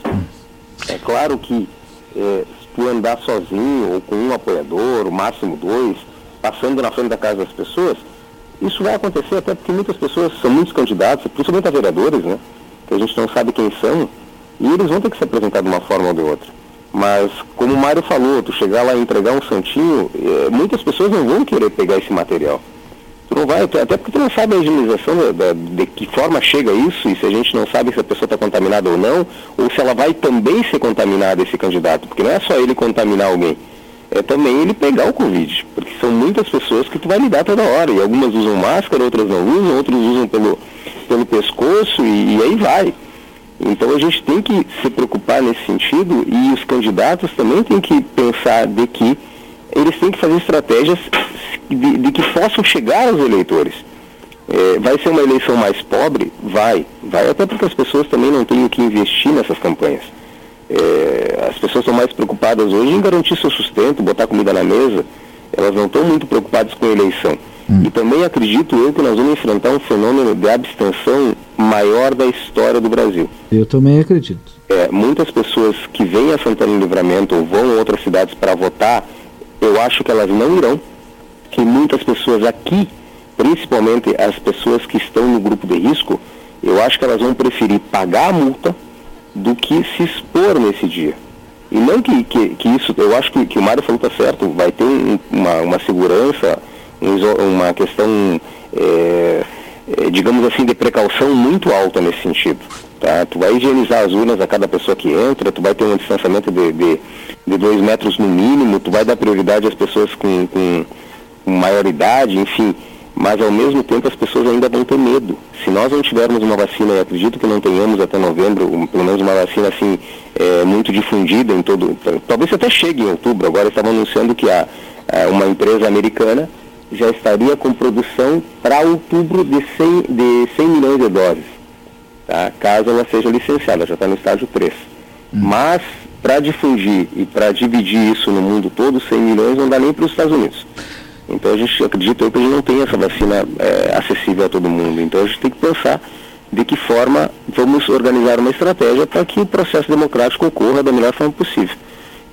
[SPEAKER 5] É claro que é, se tu andar sozinho ou com um apoiador, o máximo dois, passando na frente da casa das pessoas, isso vai acontecer até porque muitas pessoas são muitos candidatos, principalmente a vereadores, né? Que a gente não sabe quem são, e eles vão ter que se apresentar de uma forma ou de outra. Mas, como o Mário falou, tu chegar lá e entregar um santinho, é, muitas pessoas não vão querer pegar esse material. Tu não vai, até porque tu não sabe a higienização de, que forma chega isso, e se a gente não sabe se a pessoa está contaminada ou não, ou se ela vai também ser contaminada, esse candidato, porque não é só ele contaminar alguém, é também ele pegar o Covid, porque são muitas pessoas que tu vai lidar toda hora, e algumas usam máscara, outras não usam, outros usam pelo, pelo pescoço, e, e aí vai. Então a gente tem que se preocupar nesse sentido, e os candidatos também têm que pensar de que eles têm que fazer estratégias de, de que possam chegar aos eleitores. É, vai ser uma eleição mais pobre? Vai. Vai até porque as pessoas também não têm o que investir nessas campanhas. É, as pessoas estão mais preocupadas hoje em garantir seu sustento, botar comida na mesa. Elas não estão muito preocupadas com a eleição. Hum. E também acredito eu que nós vamos enfrentar um fenômeno de abstenção maior da história do Brasil.
[SPEAKER 1] Eu também acredito.
[SPEAKER 5] É, muitas pessoas que vêm a Santana do Livramento ou vão a outras cidades para votar, eu acho que elas não irão que muitas pessoas aqui, principalmente as pessoas que estão no grupo de risco, eu acho que elas vão preferir pagar a multa do que se expor nesse dia. E não que, que, que isso, eu acho que, que o Mário falou está certo, vai ter um, uma, uma segurança, uma questão, é, é, digamos assim, de precaução muito alta nesse sentido. Tá? Tu vai higienizar as urnas a cada pessoa que entra, tu vai ter um distanciamento de, de, de dois metros no mínimo, tu vai dar prioridade às pessoas com, com, com maioridade, enfim mas ao mesmo tempo as pessoas ainda vão ter medo. Se nós não tivermos uma vacina, e acredito que não tenhamos até novembro, um, pelo menos uma vacina assim é, muito difundida em todo, talvez até chegue em outubro. Agora estavam anunciando que a uma empresa americana já estaria com produção para outubro de 100, de 100 milhões de doses, tá? caso ela seja licenciada, já está no estágio 3. Hum. Mas para difundir e para dividir isso no mundo todo, 100 milhões não dá nem para os Estados Unidos. Então a gente acredita que a gente não tem essa vacina é, acessível a todo mundo. Então a gente tem que pensar de que forma vamos organizar uma estratégia para que o processo democrático ocorra da melhor forma possível.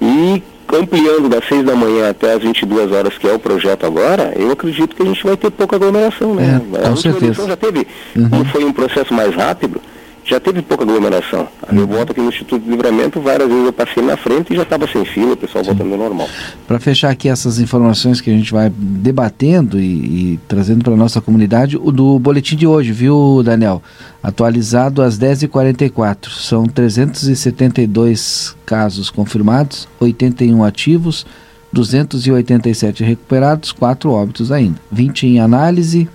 [SPEAKER 5] E ampliando das 6 da manhã até as 22 horas, que é o projeto agora, eu acredito que a gente vai ter pouca aglomeração, né?
[SPEAKER 1] É, a certeza.
[SPEAKER 5] já teve, uhum. como foi um processo mais rápido, já teve pouca aglomeração. Uhum. Eu volto aqui no Instituto de Livramento, várias vezes eu passei na frente e já estava sem fila, o pessoal Sim. voltando ao normal.
[SPEAKER 1] Para fechar aqui essas informações que a gente vai debatendo e, e trazendo para a nossa comunidade, o do boletim de hoje, viu, Daniel? Atualizado às 10h44. São 372 casos confirmados, 81 ativos, 287 recuperados, 4 óbitos ainda. 20 em análise,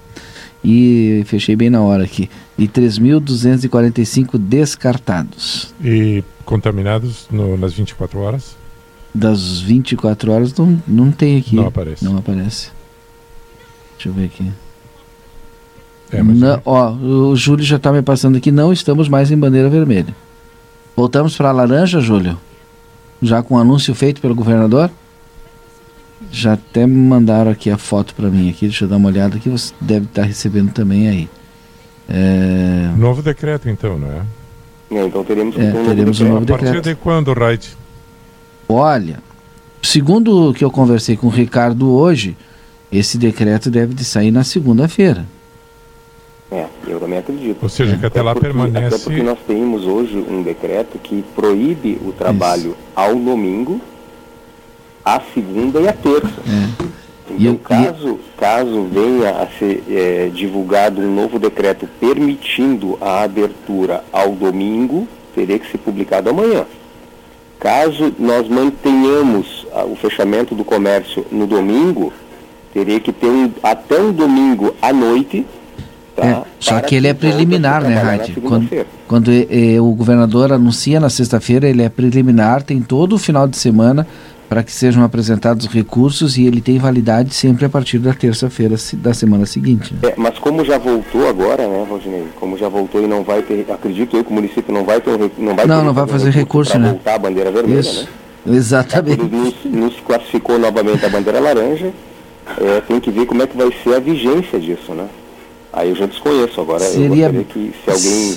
[SPEAKER 1] e fechei bem na hora aqui. E 3.245 descartados.
[SPEAKER 3] E contaminados no, nas 24 horas?
[SPEAKER 1] Das 24 horas não, não tem aqui.
[SPEAKER 3] Não aparece.
[SPEAKER 1] Não aparece. Deixa eu ver aqui. É, mas não, ó, o Júlio já está me passando aqui, não estamos mais em bandeira vermelha. Voltamos para a laranja, Júlio? Já com o anúncio feito pelo governador? Já até mandaram aqui a foto para mim aqui, deixa eu dar uma olhada aqui, você deve estar tá recebendo também aí.
[SPEAKER 3] É... Novo decreto então, não é?
[SPEAKER 5] é então teremos,
[SPEAKER 1] é, um teremos um novo decreto. A
[SPEAKER 3] partir de quando, Raid?
[SPEAKER 1] Olha, segundo o que eu conversei com o Ricardo hoje, esse decreto deve de sair na segunda-feira.
[SPEAKER 5] É, eu também acredito.
[SPEAKER 3] Ou seja, que até, até lá porque, permanece.
[SPEAKER 5] Até porque nós temos hoje um decreto que proíbe o trabalho Isso. ao domingo a segunda e a terça. É. Então, caso, caso venha a ser é, divulgado um novo decreto permitindo a abertura ao domingo, teria que ser publicado amanhã. Caso nós mantenhamos o fechamento do comércio no domingo, teria que ter um, até um domingo à noite.
[SPEAKER 1] Tá, é, só que ele é preliminar, né, Raid? Quando, quando é, o governador anuncia na sexta-feira, ele é preliminar, tem todo o final de semana para que sejam apresentados recursos e ele tem validade sempre a partir da terça-feira da semana seguinte.
[SPEAKER 5] Né? É, mas como já voltou agora, né, Rodinei? Como já voltou e não vai ter, acredito eu que o município não vai ter
[SPEAKER 1] não vai
[SPEAKER 5] não,
[SPEAKER 1] não vai fazer recurso, né?
[SPEAKER 5] voltar a bandeira vermelha, Isso.
[SPEAKER 1] né? Exatamente.
[SPEAKER 5] Nos, nos, classificou novamente a bandeira laranja. É, tem que ver como é que vai ser a vigência disso, né? Aí eu já desconheço agora.
[SPEAKER 1] Seria...
[SPEAKER 5] Eu gostaria que se alguém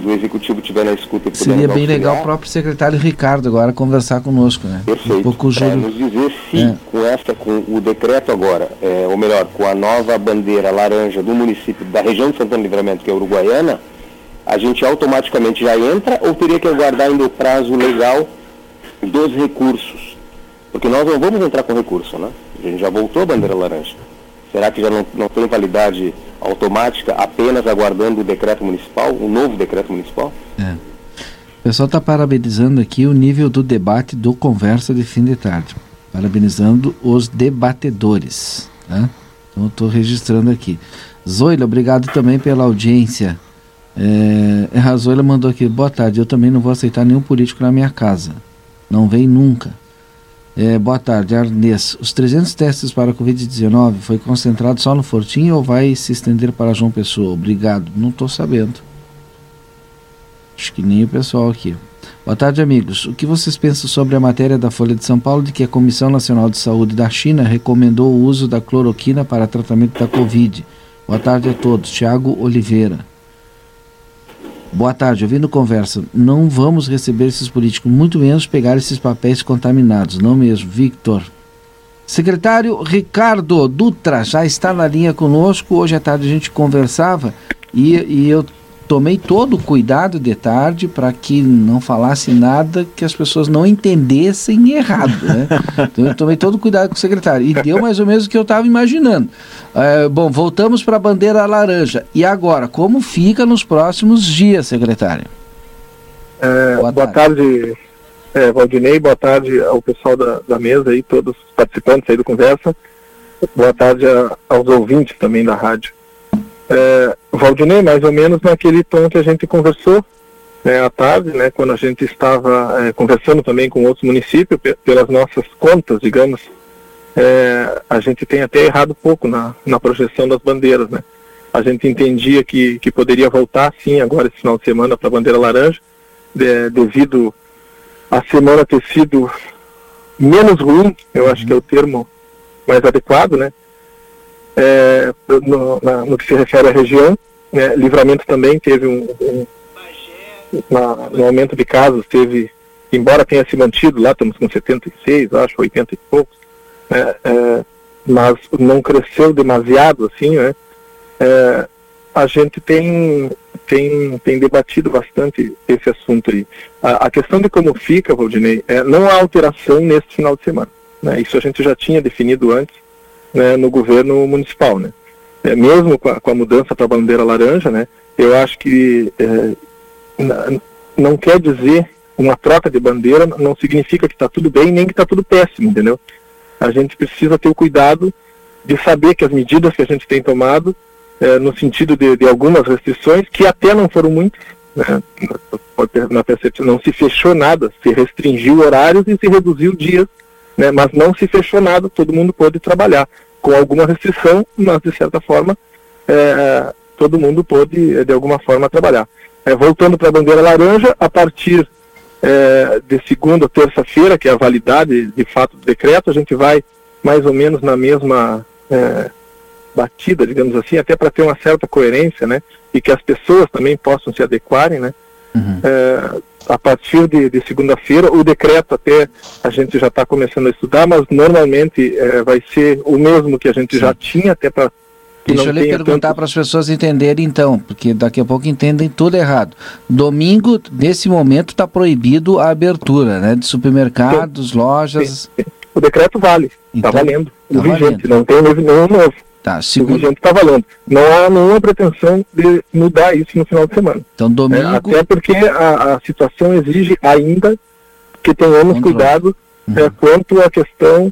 [SPEAKER 5] do executivo tiver na escuta e
[SPEAKER 1] Seria bem legal o próprio secretário Ricardo agora conversar conosco, né?
[SPEAKER 5] Perfeito. Um pouco Para nos dizer se é. com essa, com o decreto agora, é, ou melhor, com a nova bandeira laranja do município da região de Santana Livramento, que é Uruguaiana, a gente automaticamente já entra ou teria que aguardar ainda o prazo legal dos recursos? Porque nós não vamos entrar com recurso, né? A gente já voltou a bandeira laranja. Será que já não, não tem validade automática apenas aguardando o decreto municipal, o novo decreto municipal?
[SPEAKER 1] É. O pessoal está parabenizando aqui o nível do debate do Conversa de Fim de Tarde. Parabenizando os debatedores. Tá? Então estou registrando aqui. Zoila, obrigado também pela audiência. É, a Zoila mandou aqui, boa tarde, eu também não vou aceitar nenhum político na minha casa. Não vem nunca. É, boa tarde, Arnes. Os 300 testes para a Covid-19 foi concentrado só no Fortinho ou vai se estender para João Pessoa? Obrigado. Não estou sabendo. Acho que nem o pessoal aqui. Boa tarde, amigos. O que vocês pensam sobre a matéria da Folha de São Paulo de que a Comissão Nacional de Saúde da China recomendou o uso da cloroquina para tratamento da Covid? Boa tarde a todos. Tiago Oliveira. Boa tarde, ouvindo conversa. Não vamos receber esses políticos, muito menos pegar esses papéis contaminados, não mesmo, Victor. Secretário Ricardo Dutra já está na linha conosco. Hoje à tarde a gente conversava e, e eu tomei todo o cuidado de tarde para que não falasse nada que as pessoas não entendessem errado. Né? Então eu tomei todo o cuidado com o secretário. E deu mais ou menos o que eu estava imaginando. É, bom, voltamos para a bandeira laranja. E agora, como fica nos próximos dias, secretário?
[SPEAKER 6] É, boa, boa tarde, tarde é, Valdinei. Boa tarde ao pessoal da, da mesa aí, todos os participantes aí do Conversa. Boa tarde a, aos ouvintes também da rádio. É, Valdinei, mais ou menos naquele tom que a gente conversou né, à tarde, né, quando a gente estava é, conversando também com outros municípios, pelas nossas contas, digamos, é, a gente tem até errado pouco na, na projeção das bandeiras. Né? A gente entendia que, que poderia voltar, sim, agora esse final de semana para a bandeira laranja, de, devido a semana ter sido menos ruim, eu acho que é o termo mais adequado, né? É, no, na, no, que se refere à região. Né? Livramento também teve um, um no aumento de casos, teve, embora tenha se mantido lá, estamos com 76, acho, 80 e poucos, né? é, mas não cresceu demasiado assim, né? É, a gente tem, tem, tem debatido bastante esse assunto aí. A, a questão de como fica, Valdinei, é, não há alteração neste final de semana. Né? Isso a gente já tinha definido antes né, no governo municipal. Né? É, mesmo com a, com a mudança para a bandeira laranja, né, eu acho que é, não quer dizer uma troca de bandeira, não significa que está tudo bem nem que está tudo péssimo, entendeu? A gente precisa ter o cuidado de saber que as medidas que a gente tem tomado, é, no sentido de, de, algumas restrições, que até não foram muitas, né, na percepção, não se fechou nada, se restringiu horários e se reduziu dias né, mas não se fechou nada, todo mundo pôde trabalhar, com alguma restrição, mas de certa forma é, todo mundo pôde de alguma forma trabalhar. É, voltando para a bandeira laranja, a partir é, de segunda, terça-feira, que é a validade de fato do decreto, a gente vai mais ou menos na mesma é, batida, digamos assim, até para ter uma certa coerência, né? E que as pessoas também possam se adequarem, né? Uhum. É, a partir de, de segunda-feira, o decreto até a gente já está começando a estudar, mas normalmente é, vai ser o mesmo que a gente Sim. já tinha, até para
[SPEAKER 1] Deixa eu lhe perguntar tanto... para as pessoas entenderem então, porque daqui a pouco entendem tudo errado. Domingo, nesse momento, está proibido a abertura né, de supermercados, Sim. lojas.
[SPEAKER 6] Sim. O decreto vale, está então, valendo. Tá vigente, valendo. não tem nenhum novo. Tá, segundo... O vigente está valendo. Não há nenhuma pretensão de mudar isso no final de semana.
[SPEAKER 1] Então, domingo... É,
[SPEAKER 6] até porque a, a, situação exige ainda que tenhamos Controle. cuidado uhum. é, quanto à questão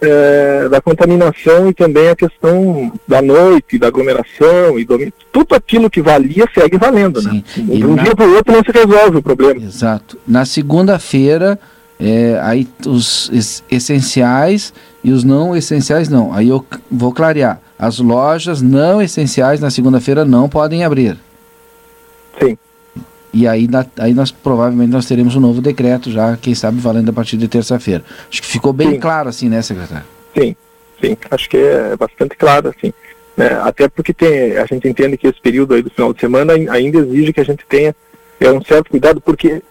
[SPEAKER 6] é, da contaminação e também a questão da noite, da aglomeração e do, tudo aquilo que valia segue valendo, né? Sim. né? De um na... dia para o outro não se resolve o problema.
[SPEAKER 1] Exato. Na segunda-feira, é, aí os essenciais e os não essenciais não. Aí eu vou clarear. As lojas não essenciais na segunda-feira não podem abrir.
[SPEAKER 6] Sim.
[SPEAKER 1] E aí, aí nós provavelmente nós teremos um novo decreto já, quem sabe valendo a partir de terça-feira. Acho que ficou bem sim. claro assim, né, secretário?
[SPEAKER 6] Sim, sim. Acho que é bastante claro, assim. Né? Até porque tem, a gente entende que esse período aí do final de semana ainda exige que a gente tenha é, um certo cuidado, porque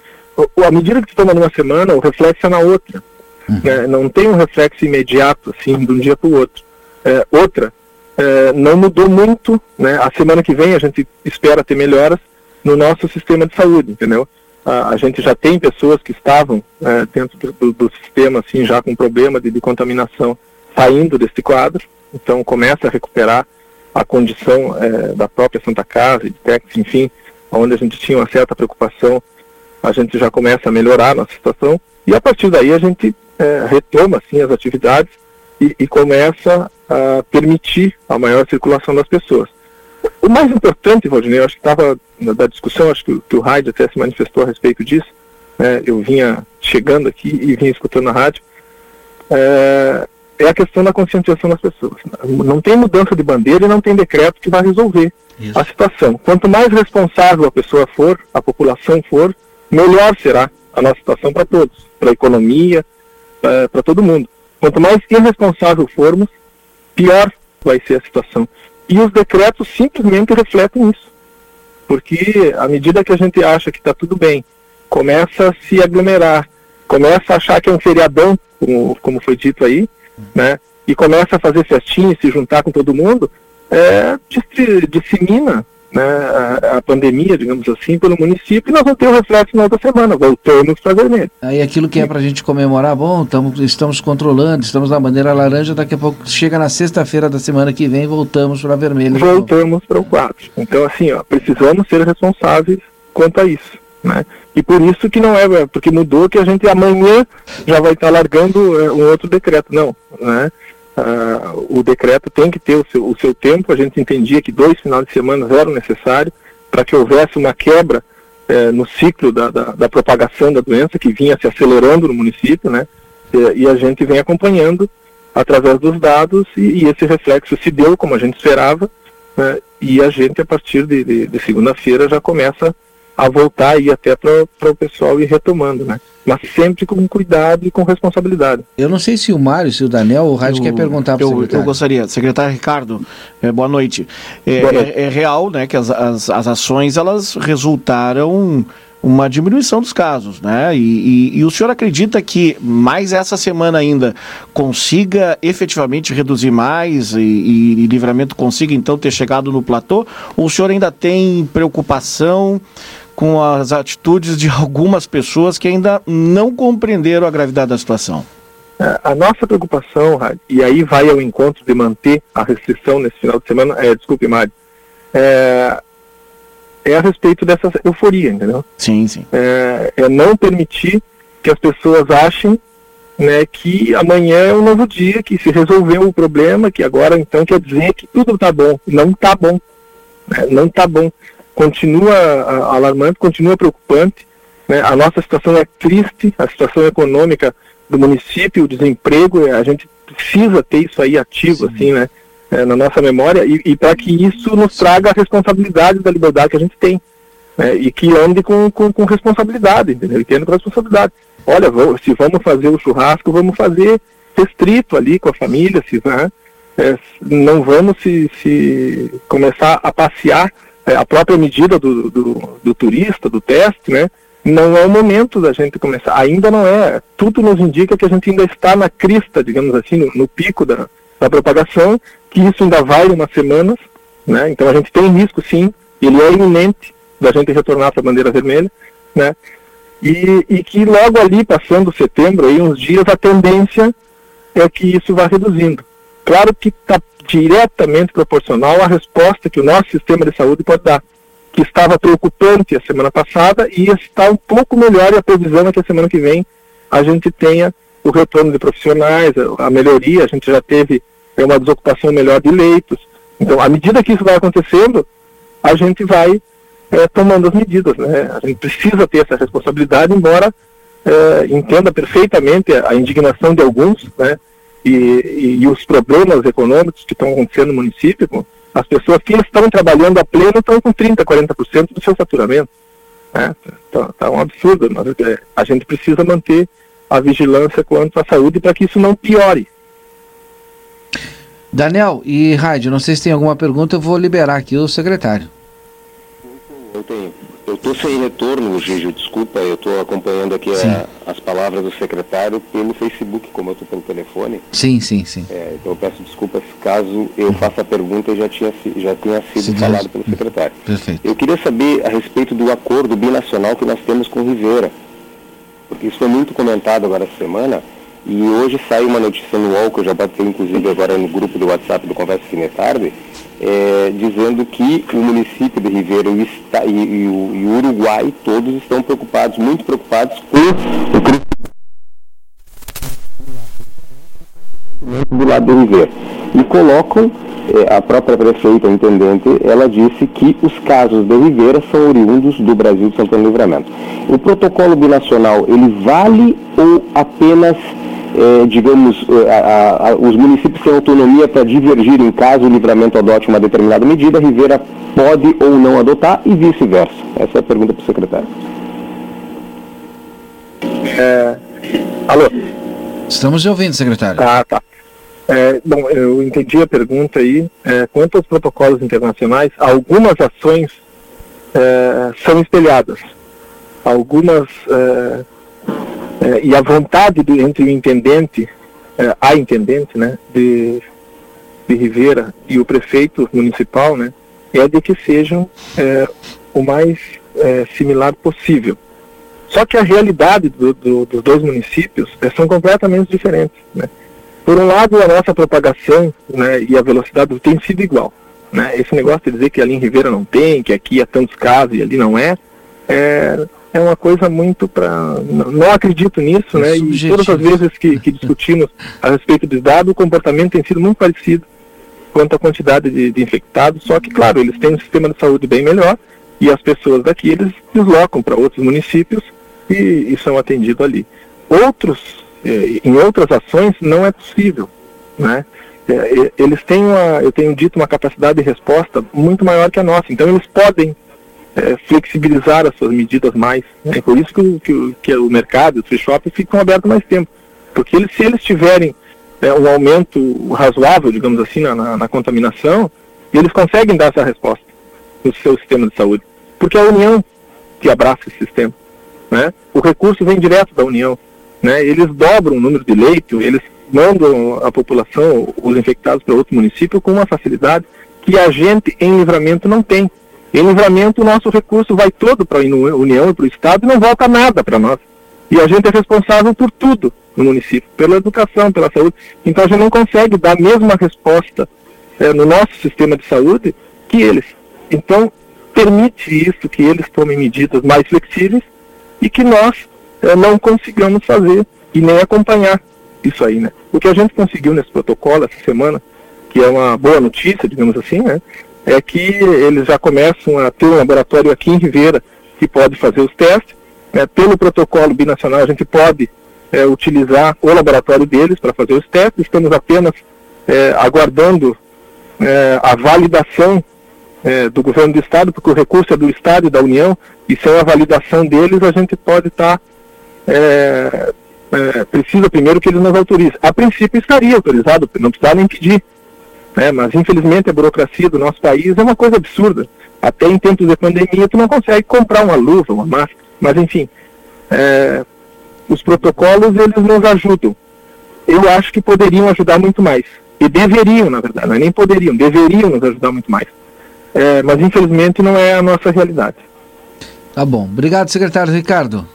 [SPEAKER 6] a medida que se toma numa semana, o reflexo é na outra. Uhum. Né? Não tem um reflexo imediato, assim, de um dia para o outro. É, outra, é, não mudou muito, né? A semana que vem a gente espera ter melhoras no nosso sistema de saúde, entendeu? A, a gente já tem pessoas que estavam é, dentro do, do, sistema, assim, já com problema de, de contaminação, saindo desse quadro, então começa a recuperar a condição é, da própria Santa Casa, de Tex, enfim, onde a gente tinha uma certa preocupação, a gente já começa a melhorar a nossa situação, e a partir daí a gente é, retoma assim, as atividades e, e, começa a permitir a maior circulação das pessoas. O mais importante, Valdinei, acho que estava da discussão, acho que, que o Raid até se manifestou a respeito disso, né, eu vinha chegando aqui e vinha escutando a rádio, é, é, a questão da conscientização das pessoas. Não tem mudança de bandeira e não tem decreto que vai resolver Isso. a situação. Quanto mais responsável a pessoa for, a população for, melhor será a nossa situação para todos, para a economia, para todo mundo. Quanto mais irresponsável formos, pior vai ser a situação. E os decretos simplesmente refletem isso. Porque à medida que a gente acha que está tudo bem, começa a se aglomerar, começa a achar que é um feriadão, como, como foi dito aí, né? E começa a fazer festinha, se juntar com todo mundo, é, dissemina né, a, a, pandemia, digamos assim, pelo município, e nós vamos ter o reflexo na outra semana, voltamos para vermelho.
[SPEAKER 1] Aí aquilo que é para a gente comemorar, bom, tamo, estamos controlando, estamos na bandeira laranja, daqui a pouco chega na sexta-feira da semana que vem, voltamos para vermelho.
[SPEAKER 6] Voltamos para o 4. Então, assim, ó, precisamos ser responsáveis quanto a isso. Né? E por isso que não é, porque mudou que a gente amanhã já vai estar largando é, um outro decreto. Não, né? Uh, o decreto tem que ter o seu, o seu tempo. A gente entendia que dois finais de semana eram necessários para que houvesse uma quebra eh, no ciclo da, da, da, propagação da doença que vinha se acelerando no município, né? E, e a gente vem acompanhando através dos dados e, e, esse reflexo se deu como a gente esperava né? e a gente a partir de, de, de segunda-feira já começa a voltar aí até para o pessoal ir retomando, né? Mas sempre com cuidado e com responsabilidade.
[SPEAKER 1] Eu não sei se o Mário, se o Daniel, o Rádio quer perguntar para o
[SPEAKER 2] secretário. Eu gostaria. Secretário Ricardo, é, boa noite. É, boa noite. É, é, real né, que as, as, as ações elas resultaram uma diminuição dos casos, né? E, e, e, o senhor acredita que mais essa semana ainda consiga efetivamente reduzir mais e, e, livramento consiga então ter chegado no platô? Ou o senhor ainda tem preocupação com as atitudes de algumas pessoas que ainda não compreenderam a gravidade da situação?
[SPEAKER 6] É, a nossa preocupação, e aí vai ao encontro de manter a restrição nesse final de semana, é, desculpe, Mário, é, é a respeito dessa euforia, entendeu?
[SPEAKER 2] Sim, sim.
[SPEAKER 6] É, é não permitir que as pessoas achem né, que amanhã é um novo dia, que se resolveu o problema, que agora então quer dizer que tudo está bom. Não está bom. Né, não está bom continua alarmante, continua preocupante. Né? A nossa situação é triste, a situação econômica do município, o desemprego, a gente precisa ter isso aí ativo, Sim. assim, né? É, na nossa memória, e, e para que isso nos traga a responsabilidade da liberdade que a gente tem. Né? E que ande com, com, com responsabilidade, entendeu? E tendo com responsabilidade. Olha, se vamos fazer o churrasco, vamos fazer restrito ali com a família, se né? é, não vamos se, se começar a passear é, a própria medida do, do, do, turista, do teste, né? Não é o momento da gente começar. Ainda não é. Tudo nos indica que a gente ainda está na crista, digamos assim, no, no pico da, da propagação, que isso ainda vai umas semanas, né? Então a gente tem risco, sim. Ele é iminente da gente retornar para a bandeira vermelha, né? E, e que logo ali, passando setembro, aí uns dias, a tendência é que isso vá reduzindo. Claro que está diretamente proporcional à resposta que o nosso sistema de saúde pode dar, que estava preocupante a semana passada e está um pouco melhor e a previsão é que a semana que vem a gente tenha o retorno de profissionais, a melhoria, a gente já teve é, uma desocupação melhor de leitos. Então, à medida que isso vai acontecendo, a gente vai é, tomando as medidas. Né? A gente precisa ter essa responsabilidade, embora é, entenda perfeitamente a indignação de alguns, né? E, e, e os problemas econômicos que estão acontecendo no município, as pessoas que estão trabalhando a pleno estão com 30%, 40% do seu faturamento. Né? Tá, tá um absurdo, mas é, a gente precisa manter a vigilância quanto à saúde para que isso não piore.
[SPEAKER 1] Daniel e Rádio, não sei se tem alguma pergunta, eu vou liberar aqui o secretário.
[SPEAKER 5] Eu tenho. Eu estou sem retorno, Gigi, desculpa, eu estou acompanhando aqui a, as palavras do secretário pelo Facebook, como eu estou pelo telefone.
[SPEAKER 1] Sim, sim, sim.
[SPEAKER 5] É, então eu peço desculpas caso eu faça a pergunta e já, tinha, já tenha sido Sim, falado pelo secretário.
[SPEAKER 1] Perfeito.
[SPEAKER 5] Eu queria saber a respeito do acordo binacional que nós temos com Rivera, porque isso foi muito comentado agora essa semana, e hoje saiu uma notícia no UOL, que eu já bateu inclusive agora no grupo do WhatsApp do Conversa Fim Tarde, é, dizendo que o município de Ribeira e, e, e, o, e, o, Uruguai todos estão preocupados, muito preocupados com o crescimento do lado de Ribeira. E colocam, é, a própria prefeita, a intendente, ela disse que os casos de Ribeira são oriundos do Brasil de Santana Livramento. O protocolo binacional, ele vale ou apenas é, digamos, é, a, a, os municípios têm autonomia para divergir em caso o livramento adote uma determinada medida, a Rivera pode ou não adotar e vice-versa? Essa é a pergunta para o secretário.
[SPEAKER 6] É... Alô?
[SPEAKER 1] Estamos ouvindo, secretário.
[SPEAKER 6] Ah, tá. É, bom, eu entendi a pergunta aí. É, quanto aos protocolos internacionais, algumas ações é, são espelhadas. Algumas é, e a vontade de, entre o intendente, é, a intendente, né, de, de Rivera e o prefeito municipal, né, é de que sejam é, o mais similar possível. Só que a realidade do, do, dos dois municípios são completamente diferentes. Né? Por um lado, a nossa propagação né, e a velocidade tem sido igual. Né? Esse negócio de dizer que ali em Ribeira não tem, que aqui há tantos casos e ali não é, é, é uma coisa muito para. Não, acredito nisso, é né? Subjetivo. E todas as vezes que, que discutimos a respeito dos dados, o comportamento tem sido muito parecido quanto à quantidade de, de infectados, só que, claro, eles têm um sistema de saúde bem melhor e as pessoas daqui eles deslocam para outros municípios e, e são atendidos ali. Outros, eh, em outras ações, não é possível, né? É, eles têm uma, eu tenho dito, uma capacidade de resposta muito maior que a nossa. Então eles podem é, flexibilizar as suas medidas mais. Né? Por isso que, que, que o mercado, os free shops ficam abertos mais tempo. Porque eles, se eles tiverem é, um aumento razoável, digamos assim, na, na, na, contaminação, eles conseguem dar essa resposta no seu sistema de saúde. Porque é a União que abraça esse sistema. Né? O recurso vem direto da União. Né? Eles dobram o número de leitos, eles mandam a população, os infectados para outro município com uma facilidade que a gente em livramento não tem. Em livramento, o nosso recurso vai todo para a União e para o Estado e não volta nada para nós. E a gente é responsável por tudo no município, pela educação, pela saúde. Então a gente não consegue dar a mesma resposta é, no nosso sistema de saúde que eles. Então, permite isso, que eles tomem medidas mais flexíveis e que nós é, não consigamos fazer e nem acompanhar isso aí, né? O que a gente conseguiu nesse protocolo essa semana, que é uma boa notícia, digamos assim, né? É que eles já começam a ter um laboratório aqui em Ribeira que pode fazer os testes. Né? Pelo protocolo binacional, a gente pode é, utilizar o laboratório deles para fazer os testes. Estamos apenas é, aguardando é, a validação é, do governo do Estado, porque o recurso é do Estado e da União, e sem a validação deles, a gente pode estar. Tá, é, é, precisa primeiro que eles nos autorizem. A princípio estaria autorizado, não precisava nem pedir. Né? Mas infelizmente a burocracia do nosso país é uma coisa absurda. Até em tempos de pandemia tu não consegue comprar uma luva, uma máscara. Mas enfim, é, os protocolos eles nos ajudam. Eu acho que poderiam ajudar muito mais. E deveriam, na verdade, não é nem poderiam, deveriam nos ajudar muito mais. É, mas infelizmente não é a nossa realidade.
[SPEAKER 1] Tá bom. Obrigado, secretário Ricardo.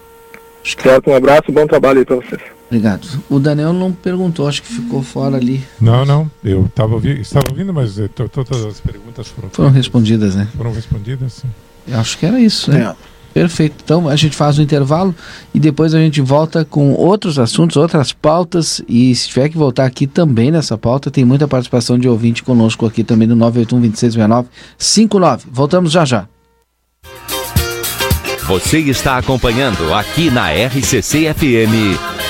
[SPEAKER 6] Certo, um abraço, bom trabalho aí para vocês.
[SPEAKER 1] Obrigado. O Daniel não perguntou, acho que ficou fora ali.
[SPEAKER 3] Não, não. Eu tava ouvi, estava ouvindo, mas eh, todas as perguntas foram,
[SPEAKER 1] foram respondidas, né?
[SPEAKER 3] Foram respondidas, sim.
[SPEAKER 1] Eu acho que era isso, né? É. Perfeito. Então a gente faz o um intervalo e depois a gente volta com outros assuntos, outras pautas. E se tiver que voltar aqui também nessa pauta, tem muita participação de ouvinte conosco aqui também no 981 2669 59. Voltamos já já.
[SPEAKER 7] Você está acompanhando aqui na RCC FM.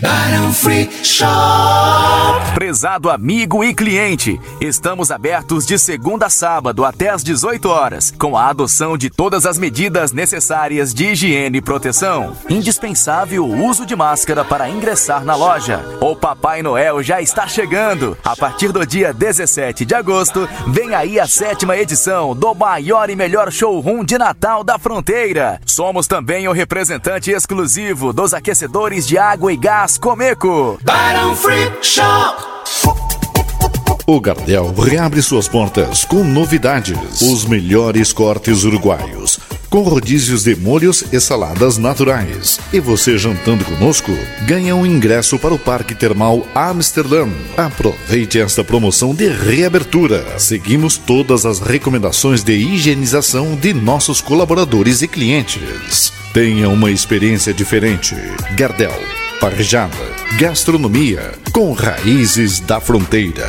[SPEAKER 8] Barão Free Shop. Prezado amigo e cliente, estamos abertos de segunda a sábado até às 18 horas, com a adoção de todas as medidas necessárias de higiene e proteção. Indispensável o uso de máscara para ingressar na loja. O Papai Noel já está chegando. A partir do dia 17 de agosto, vem aí a sétima edição do maior e melhor showroom de Natal da fronteira. Somos também o representante exclusivo dos aquecedores de água e Gás Comeco. Barão Free Shop.
[SPEAKER 9] O Gardel reabre suas portas com novidades. Os melhores cortes uruguaios
[SPEAKER 10] com rodízios de molhos e saladas naturais. E você jantando conosco, ganha um ingresso para o Parque Termal Amsterdã. Aproveite esta promoção de reabertura. Seguimos todas as recomendações de higienização de nossos colaboradores e clientes. Tenha uma experiência diferente. Gardel, parejada, gastronomia com raízes da fronteira.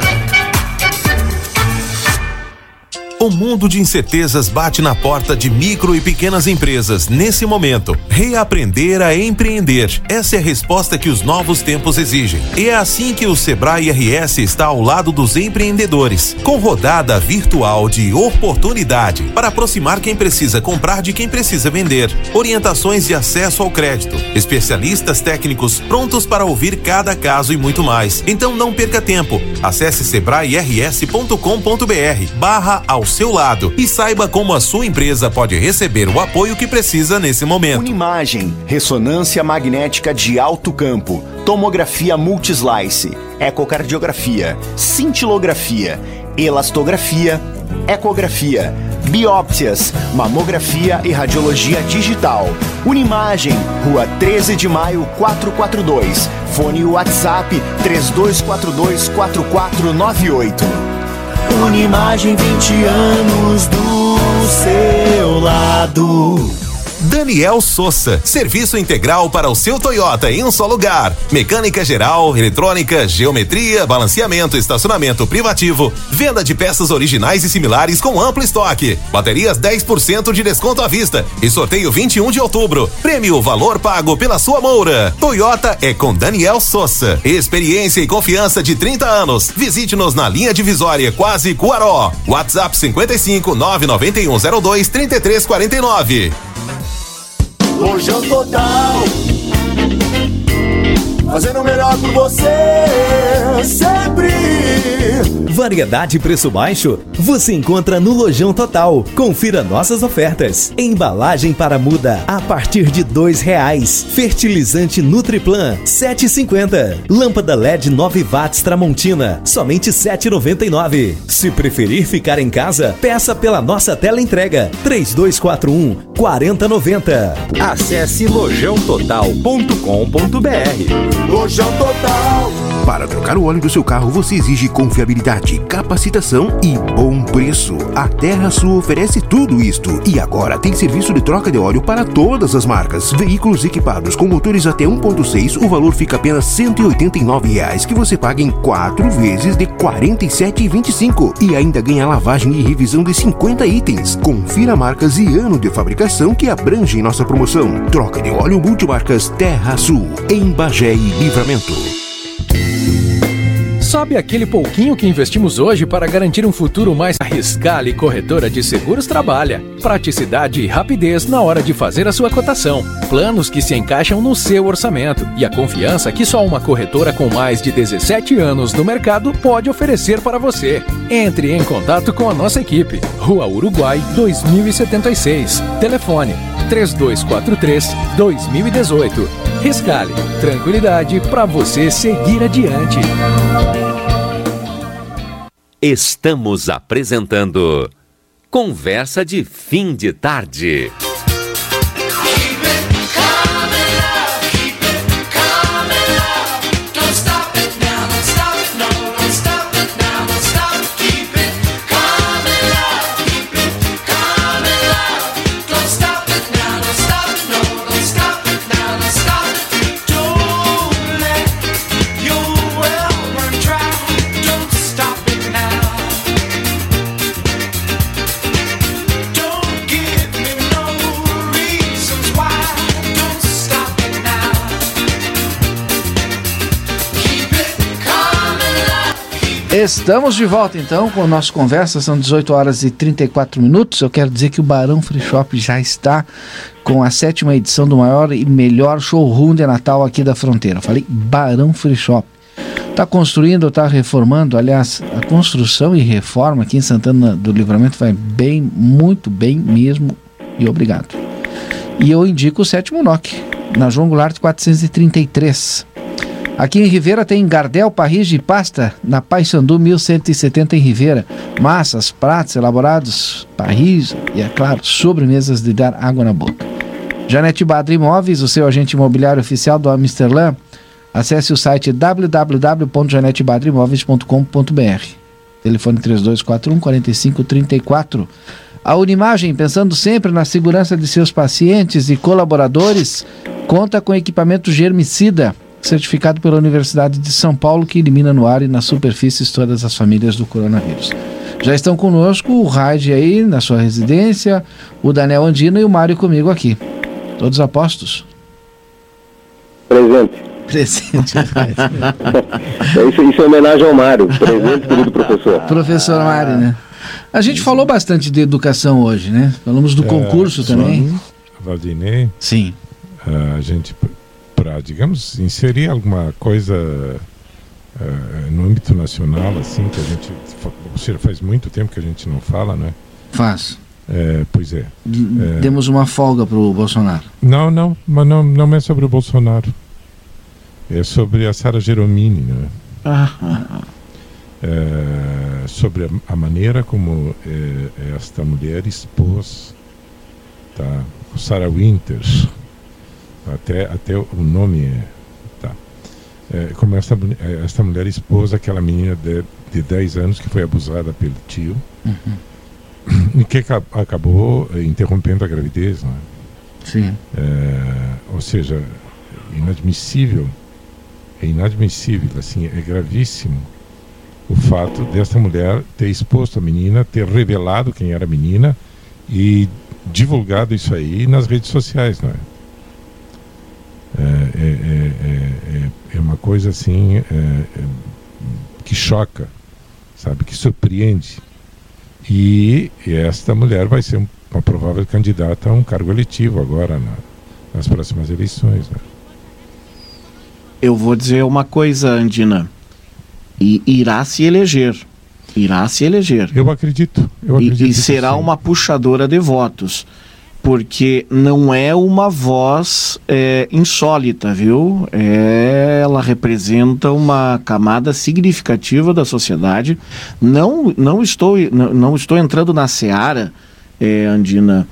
[SPEAKER 11] O mundo de incertezas bate na porta de micro e pequenas empresas nesse momento. Reaprender a empreender. Essa é a resposta que os novos tempos exigem. E é assim que o Sebrae RS está ao lado dos empreendedores, com rodada virtual de oportunidade para aproximar quem precisa comprar de quem precisa vender. Orientações de acesso ao crédito, especialistas técnicos prontos para ouvir cada caso e muito mais. Então não perca tempo. Acesse sebrae-rs.com.br barra ao seu lado e saiba como a sua empresa pode receber o apoio que precisa nesse momento.
[SPEAKER 12] Unimagem, ressonância magnética de alto campo, tomografia multislice, ecocardiografia, cintilografia, elastografia, ecografia, biópsias, mamografia e radiologia digital. Unimagem, Rua 13 de Maio 442. Fone WhatsApp 3242 4498. Unimagem 20 anos do seu lado.
[SPEAKER 11] Daniel Souza, serviço integral para o seu Toyota em um só lugar. Mecânica geral, eletrônica, geometria, balanceamento, estacionamento privativo, venda de peças originais e similares com amplo estoque. Baterias 10% de desconto à vista e sorteio 21 de outubro. Prêmio valor pago pela sua moura. Toyota é com Daniel Souza. Experiência e confiança de 30 anos. Visite-nos na linha divisória Quase Cuaró. WhatsApp 55 99102 3349.
[SPEAKER 13] Lojão Total. Fazendo o melhor por você, sempre.
[SPEAKER 14] Variedade e preço baixo? Você encontra no Lojão Total. Confira nossas ofertas. Embalagem para muda a partir de dois reais. Fertilizante Nutriplan 7,50. Lâmpada LED 9 watts Tramontina somente 7,99. Se preferir ficar em casa, peça pela nossa tela entrega 3241 4090.
[SPEAKER 7] Acesse lojãototal.com.br.
[SPEAKER 13] Lojão Total.
[SPEAKER 15] Para trocar o óleo do seu carro, você exige confiabilidade, capacitação e bom preço. A Terra Sul oferece tudo isto. E agora tem serviço de troca de óleo para todas as marcas. Veículos equipados com motores até 1.6, o valor fica apenas 189 reais, que você paga em quatro vezes de R$ 47,25. E ainda ganha lavagem e revisão de 50 itens. Confira marcas e ano de fabricação que abrangem nossa promoção. Troca de óleo multimarcas Terra Sul, em Bagé e Livramento.
[SPEAKER 16] Sabe aquele pouquinho que investimos hoje para garantir um futuro mais arriscado e corretora de seguros trabalha? Praticidade e rapidez na hora de fazer a sua cotação. Planos que se encaixam no seu orçamento e a confiança que só uma corretora com mais de 17 anos no mercado pode oferecer para você. Entre em contato com a nossa equipe. Rua Uruguai 2076. Telefone 3243 2018. Riscale, tranquilidade para você seguir adiante.
[SPEAKER 7] Estamos apresentando Conversa de Fim de Tarde.
[SPEAKER 1] Estamos de volta então com a nossa conversa, são 18 horas e 34 minutos. Eu quero dizer que o Barão Free Shop já está com a sétima edição do maior e melhor showroom de Natal aqui da fronteira. Eu falei Barão Free Shop. Está construindo, está reformando. Aliás, a construção e reforma aqui em Santana do Livramento vai bem, muito bem mesmo. E obrigado. E eu indico o sétimo NOC, na João Goulart 433. Aqui em Rivera tem Gardel, Parrige e Pasta, na Paissandu 1170 em Rivera. Massas, pratos elaborados, parris e, é claro, sobremesas de dar água na boca. Janete Badra Imóveis, o seu agente imobiliário oficial do Amsterdã. Acesse o site www.janetebadrimóveis.com.br. Telefone 3241 4534. A Unimagem, pensando sempre na segurança de seus pacientes e colaboradores, conta com equipamento germicida, certificado pela Universidade de São Paulo, que elimina no ar e nas superfícies todas as famílias do coronavírus. Já estão conosco o Raid aí na sua residência, o Daniel Andino e o Mário comigo aqui. Todos apostos?
[SPEAKER 5] Presente.
[SPEAKER 1] Presente.
[SPEAKER 5] isso, isso é homenagem ao Mário. Presente, querido professor.
[SPEAKER 1] Professor Mário, né? A gente falou bastante de educação hoje, né? Falamos do é, concurso também.
[SPEAKER 3] Valdinei.
[SPEAKER 1] Sim.
[SPEAKER 3] A gente, para, digamos, inserir alguma coisa uh, no âmbito nacional, assim, que a gente. Ou seja, faz muito tempo que a gente não fala, né?
[SPEAKER 1] Faz.
[SPEAKER 3] É, pois é.
[SPEAKER 1] é. Demos uma folga para o Bolsonaro.
[SPEAKER 3] Não, não, mas não, não é sobre o Bolsonaro. É sobre a Sara Geromini, né?
[SPEAKER 1] Ah.
[SPEAKER 3] É, sobre a, a, maneira como esta mulher expôs tá? Sarah Winters, até, até o nome é. Tá? É, como esta, esta mulher expôs aquela menina de, de 10 anos que foi abusada pelo tio. Uhum e que acabou interrompendo a gravidez, né?
[SPEAKER 1] Sim.
[SPEAKER 3] É, ou seja, inadmissível, é inadmissível, assim, é gravíssimo o fato desta mulher ter exposto a menina, ter revelado quem era a menina e divulgado isso aí nas redes sociais, não é? É, é, é, é, é uma coisa assim que choca, sabe, que surpreende. E esta mulher vai ser uma provável candidata a um cargo eletivo agora na, nas próximas eleições. Né?
[SPEAKER 2] Eu vou dizer uma coisa, Andina. E irá se eleger. Irá se eleger.
[SPEAKER 3] Eu acredito. Eu acredito
[SPEAKER 2] e, e será uma puxadora de votos porque não é uma voz é, insólita, viu? É, ela representa uma camada significativa da sociedade. Não, não, estou, não, não estou entrando na seara, é, Andina,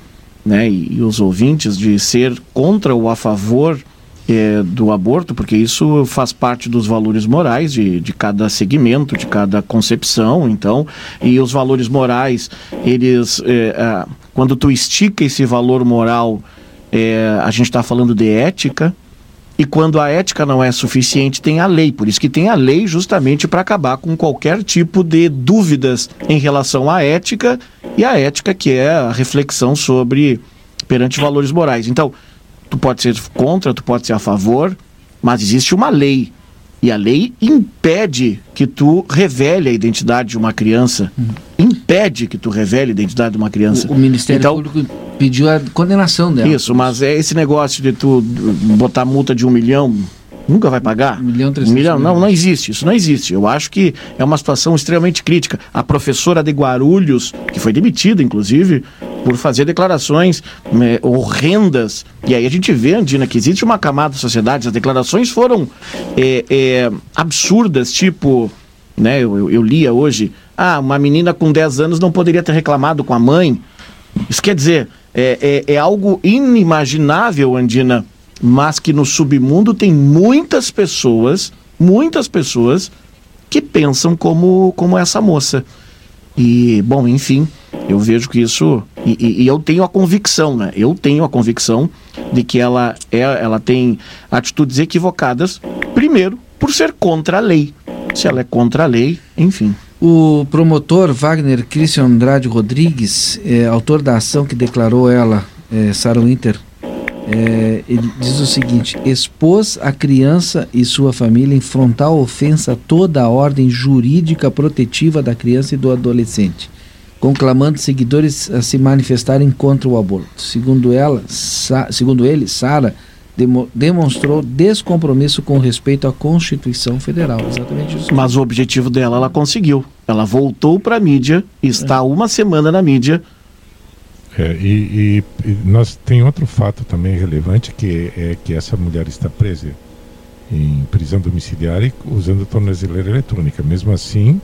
[SPEAKER 2] né, e, e, os ouvintes, de ser contra ou a favor é, do aborto, porque isso faz parte dos valores morais de, de cada segmento, de cada concepção, então, e os valores morais, eles. É, a, quando tu estica esse valor moral, é, a gente está falando de ética. E quando a ética não é suficiente, tem a lei. Por isso que tem a lei justamente para acabar com qualquer tipo de dúvidas em relação à ética e a ética que é a reflexão sobre perante valores morais. Então, tu pode ser contra, tu pode ser a favor, mas existe uma lei e a lei impede que tu revele a identidade de uma criança. Uhum. Impede que tu revele a identidade de uma criança.
[SPEAKER 1] O, o Ministério então, Público pediu a condenação dela.
[SPEAKER 2] Isso, mas é esse negócio de tu botar multa de um milhão Nunca vai pagar?
[SPEAKER 1] Um milhão, um
[SPEAKER 2] milhão Não, não existe. Isso não existe. Eu acho que é uma situação extremamente crítica. A professora de Guarulhos, que foi demitida, inclusive, por fazer declarações é, horrendas. E aí a gente vê, Andina, que existe uma camada da sociedade. As declarações foram é, é, absurdas, tipo. Né, eu, eu, eu lia hoje. Ah, uma menina com 10 anos não poderia ter reclamado com a mãe. Isso quer dizer, é, é, é algo inimaginável, Andina mas que no submundo tem muitas pessoas, muitas pessoas que pensam como, como essa moça. E, bom, enfim, eu vejo que isso. E, e, e, eu tenho a convicção, né? Eu tenho a convicção de que ela, é, ela tem atitudes equivocadas, primeiro, por ser contra a lei. Se ela é contra a lei, enfim.
[SPEAKER 1] O promotor Wagner Christian Andrade Rodrigues, é, autor da ação que declarou ela, é, Sarah Winter, é, ele diz o seguinte: expôs a criança e sua família em frontal ofensa a toda a ordem jurídica protetiva da criança e do adolescente, conclamando seguidores a se manifestarem contra o aborto. Segundo ela, segundo ele, Sara demo, demonstrou descompromisso com respeito à Constituição Federal. Exatamente isso.
[SPEAKER 2] Mas o objetivo dela ela conseguiu. Ela voltou para a mídia, está é. uma semana na mídia
[SPEAKER 3] é, e, e, e, nós tem outro fato também relevante que é que essa mulher está presa em prisão domiciliar e usando tornozeleira eletrônica. Mesmo assim,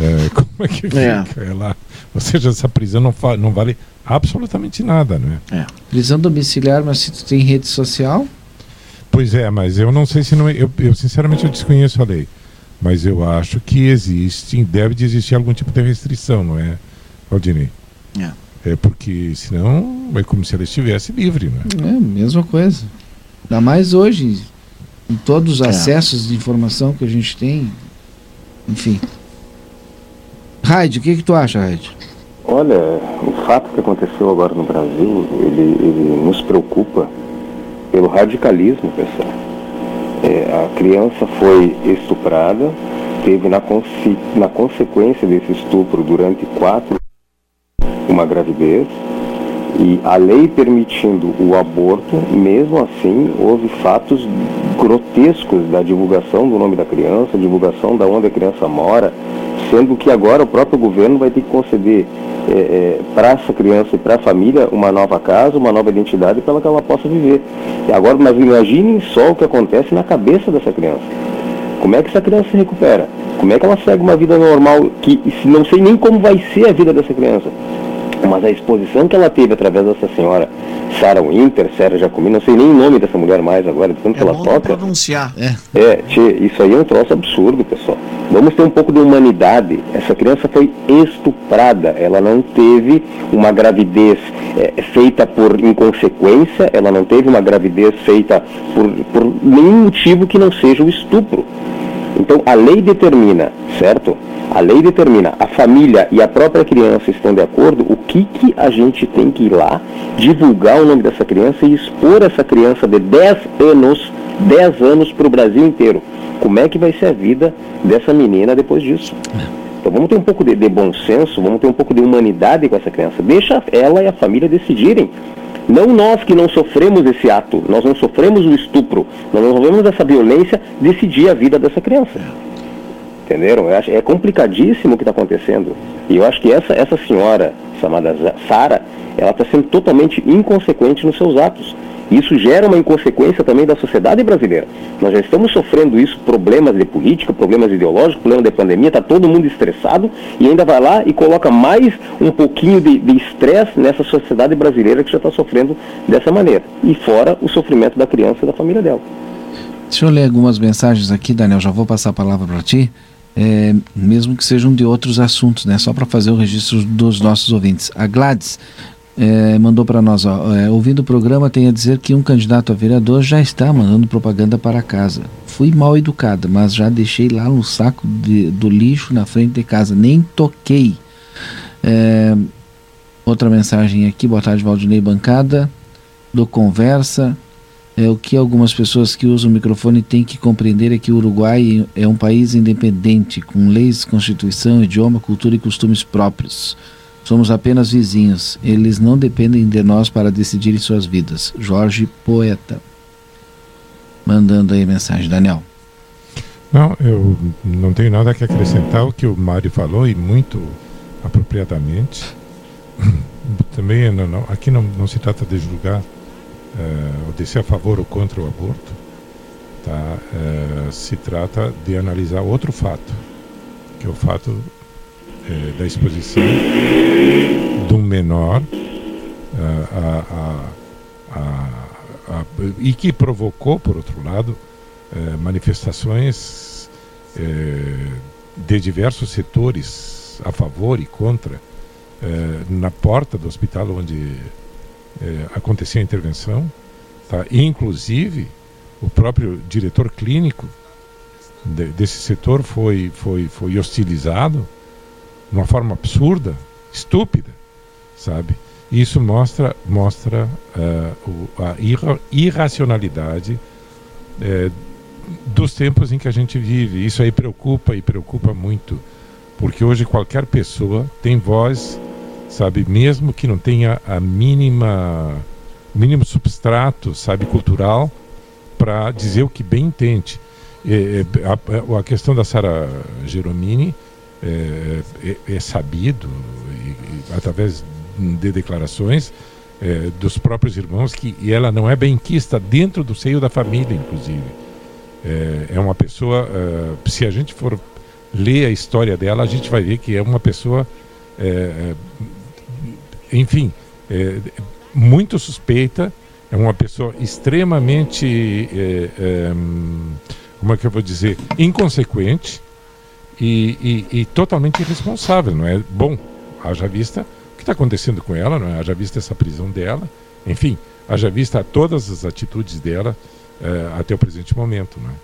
[SPEAKER 3] é, como é que é. fica? É. Ela, ou seja, essa prisão não, não vale absolutamente nada, não é?
[SPEAKER 1] é? Prisão domiciliar, mas se tu tem rede social?
[SPEAKER 3] Pois é, mas eu não sei se não. É, eu, eu sinceramente eu desconheço a lei. Mas eu acho que existe, deve de existir algum tipo de restrição, não é, Valdinei? É. É porque senão é como se ela estivesse livre,
[SPEAKER 1] né? É, mesma coisa. Ainda mais hoje, em todos os é. acessos de informação que a gente tem, enfim. Raid, o que, que tu acha, Raid?
[SPEAKER 5] Olha, o fato que aconteceu agora no Brasil, ele, ele nos preocupa pelo radicalismo, pessoal. É, a criança foi estuprada, teve na, na consequência desse estupro durante quatro uma gravidez, e a lei permitindo o aborto, mesmo assim, houve fatos grotescos da divulgação do nome da criança, divulgação da onde a criança mora, sendo que agora o próprio governo vai ter que conceder é, é, para essa criança e para a família uma nova casa, uma nova identidade para que ela possa viver. E agora, mas imaginem só o que acontece na cabeça dessa criança. Como é que essa criança se recupera? Como é que ela segue uma vida normal que não sei nem como vai ser a vida dessa criança? Mas a exposição que ela teve através dessa senhora Sarah Winter, Sarah Jacomini, não sei nem o nome dessa mulher mais agora, de tanto é que ela toca.
[SPEAKER 1] pronunciar. É,
[SPEAKER 5] é tchê, isso aí é um troço absurdo, pessoal. Vamos ter um pouco de humanidade. Essa criança foi estuprada, ela não teve uma gravidez é, feita por inconsequência, ela não teve uma gravidez feita por, por nenhum motivo que não seja o estupro. Então a lei determina, certo? A lei determina, a família e a própria criança estão de acordo, o que, que a gente tem que ir lá, divulgar o nome dessa criança e expor essa criança de 10 anos, 10 anos para o Brasil inteiro. Como é que vai ser a vida dessa menina depois disso? Então vamos ter um pouco de, de bom senso, vamos ter um pouco de humanidade com essa criança. Deixa ela e a família decidirem. Não nós que não sofremos esse ato, nós não sofremos o estupro, nós não sofremos essa violência, decidir a vida dessa criança. Entenderam? é complicadíssimo o que está acontecendo. E eu acho que essa, essa senhora, chamada Sara, ela está sendo totalmente inconsequente nos seus atos. Isso gera uma inconsequência também da sociedade brasileira. Nós já estamos sofrendo isso, problemas de política, problemas ideológicos, problemas de pandemia, está todo mundo estressado e ainda vai lá e coloca mais um pouquinho de estresse nessa sociedade brasileira que já está sofrendo dessa maneira. E fora o sofrimento da criança e da família dela.
[SPEAKER 1] Deixa eu ler algumas mensagens aqui, Daniel, já vou passar a palavra para ti é, mesmo que sejam de outros assuntos, né? Só para fazer o registro dos nossos ouvintes. A Gladys é, mandou para nós, ó, é, ouvindo o programa, tem a dizer que um candidato a vereador já está mandando propaganda para casa. Fui mal educada, mas já deixei lá no saco de, do lixo na frente de casa, nem toquei. É, outra mensagem aqui, boa tarde, Valdinei Bancada, do Conversa. É, o que algumas pessoas que usam o microfone têm que compreender é que o Uruguai é um país independente, com leis, constituição, idioma, cultura e costumes próprios. Somos apenas vizinhos. Eles não dependem de nós para decidirem suas vidas. Jorge Poeta. Mandando aí mensagem, Daniel.
[SPEAKER 3] Não, eu não tenho nada que acrescentar o que o Mário falou e muito apropriadamente. Também não, não, aqui não, não se trata de julgar uh, de ser a favor ou contra o aborto, tá? Uh, se trata de analisar outro fato, que é o fato uh, da exposição de um menor a, a, a, e que provocou, por outro lado, manifestações de diversos setores a favor e contra na porta do hospital onde é, a intervenção, tá? E, inclusive o próprio diretor clínico de, desse setor foi, foi, foi hostilizado de uma forma absurda, estúpida, sabe? Isso mostra, mostra uh, o, a irra, irracionalidade uh, dos tempos em que a gente vive. Isso aí preocupa e preocupa muito, porque hoje qualquer pessoa tem voz sabe? Mesmo que não tenha a mínima mínimo substrato, sabe, cultural, para dizer o que bem entende. É, é, a, a, questão da Sara Geromini é, é, é sabido, e, e, através de declarações é, dos próprios irmãos, que ela não é benquista dentro do seio da família, inclusive. É, é uma pessoa, se a gente for ler a história dela, a gente vai ver que é uma pessoa, é, enfim, é, muito suspeita, é uma pessoa extremamente, é, é, como é que eu vou dizer, inconsequente e, e, e totalmente irresponsável, não é? Bom, haja vista o que está acontecendo com ela, não é? Haja vista essa prisão dela, enfim, haja vista todas as atitudes dela é, até o presente momento, não é?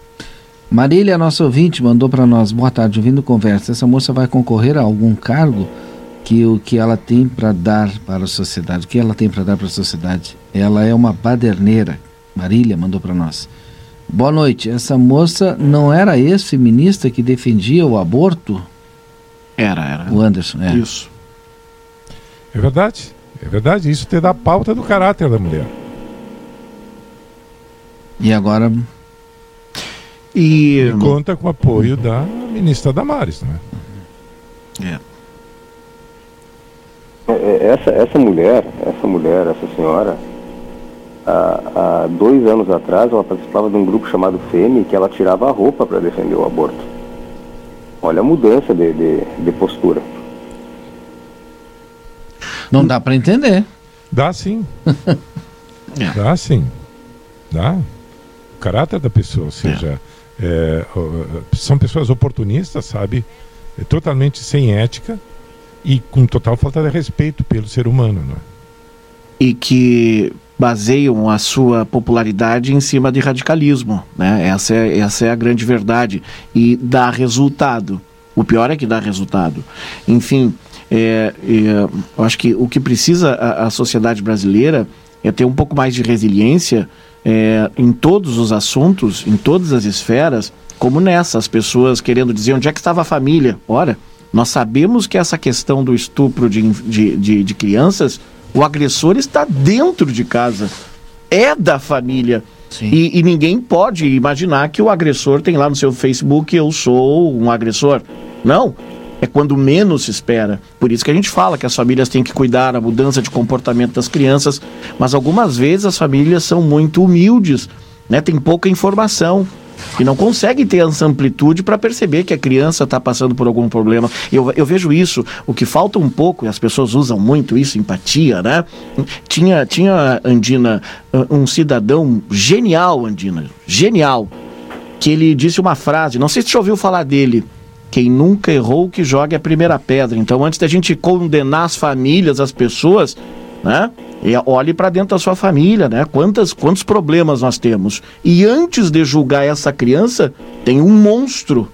[SPEAKER 1] Marília, nossa ouvinte, mandou para nós, boa tarde, ouvindo conversa. Essa moça vai concorrer a algum cargo que o que ela tem para dar para a sociedade? O que ela tem para dar para a sociedade? Ela é uma baderneira. Marília mandou para nós. Boa noite. Essa moça não era ex-feminista que defendia o aborto?
[SPEAKER 2] Era, era.
[SPEAKER 1] O Anderson, é.
[SPEAKER 2] Isso.
[SPEAKER 3] É verdade. É verdade. Isso te dá pauta do caráter da mulher.
[SPEAKER 1] E agora
[SPEAKER 3] e, e conta com o apoio da ministra Damares, né?
[SPEAKER 5] É. é. é essa, essa mulher, essa mulher, essa senhora, há, há dois anos atrás ela participava de um grupo chamado FEME que ela tirava a roupa para defender o aborto. Olha a mudança de, de, de postura.
[SPEAKER 1] Não dá para entender.
[SPEAKER 3] Dá sim. Dá sim. Dá. O caráter da pessoa, ou seja, é é, são pessoas oportunistas, sabe? É, totalmente sem ética e com total falta de respeito pelo ser humano. Né?
[SPEAKER 2] E que baseiam a sua popularidade em cima de radicalismo. Né? Essa, é, essa é a grande verdade. E dá resultado. O pior é que dá resultado. Enfim, é, é, eu acho que o que precisa a, a sociedade brasileira é ter um pouco mais de resiliência é, em todos os assuntos, em todas as esferas, como nessa, as pessoas querendo dizer onde é que estava a família. Ora, nós sabemos que essa questão do estupro de, de, de, de crianças, o agressor está dentro de casa, é da família. E, e, ninguém pode imaginar que o agressor tem lá no seu Facebook eu sou um agressor. Não é quando menos se espera. Por isso que a gente fala que as famílias têm que cuidar da mudança de comportamento das crianças, mas algumas vezes as famílias são muito humildes, né? Tem pouca informação e não conseguem ter essa amplitude para perceber que a criança está passando por algum problema. Eu, eu vejo isso, o que falta um pouco, e as pessoas usam muito isso, empatia, né? Tinha, tinha Andina, um cidadão genial, Andina, genial, que ele disse uma frase, não sei se você ouviu falar dele, quem nunca errou que jogue a primeira pedra. Então, antes da gente condenar as famílias, as pessoas, né? Olhe para dentro da sua família, né? Quantas, quantos problemas nós temos. E antes de julgar essa criança, tem um monstro,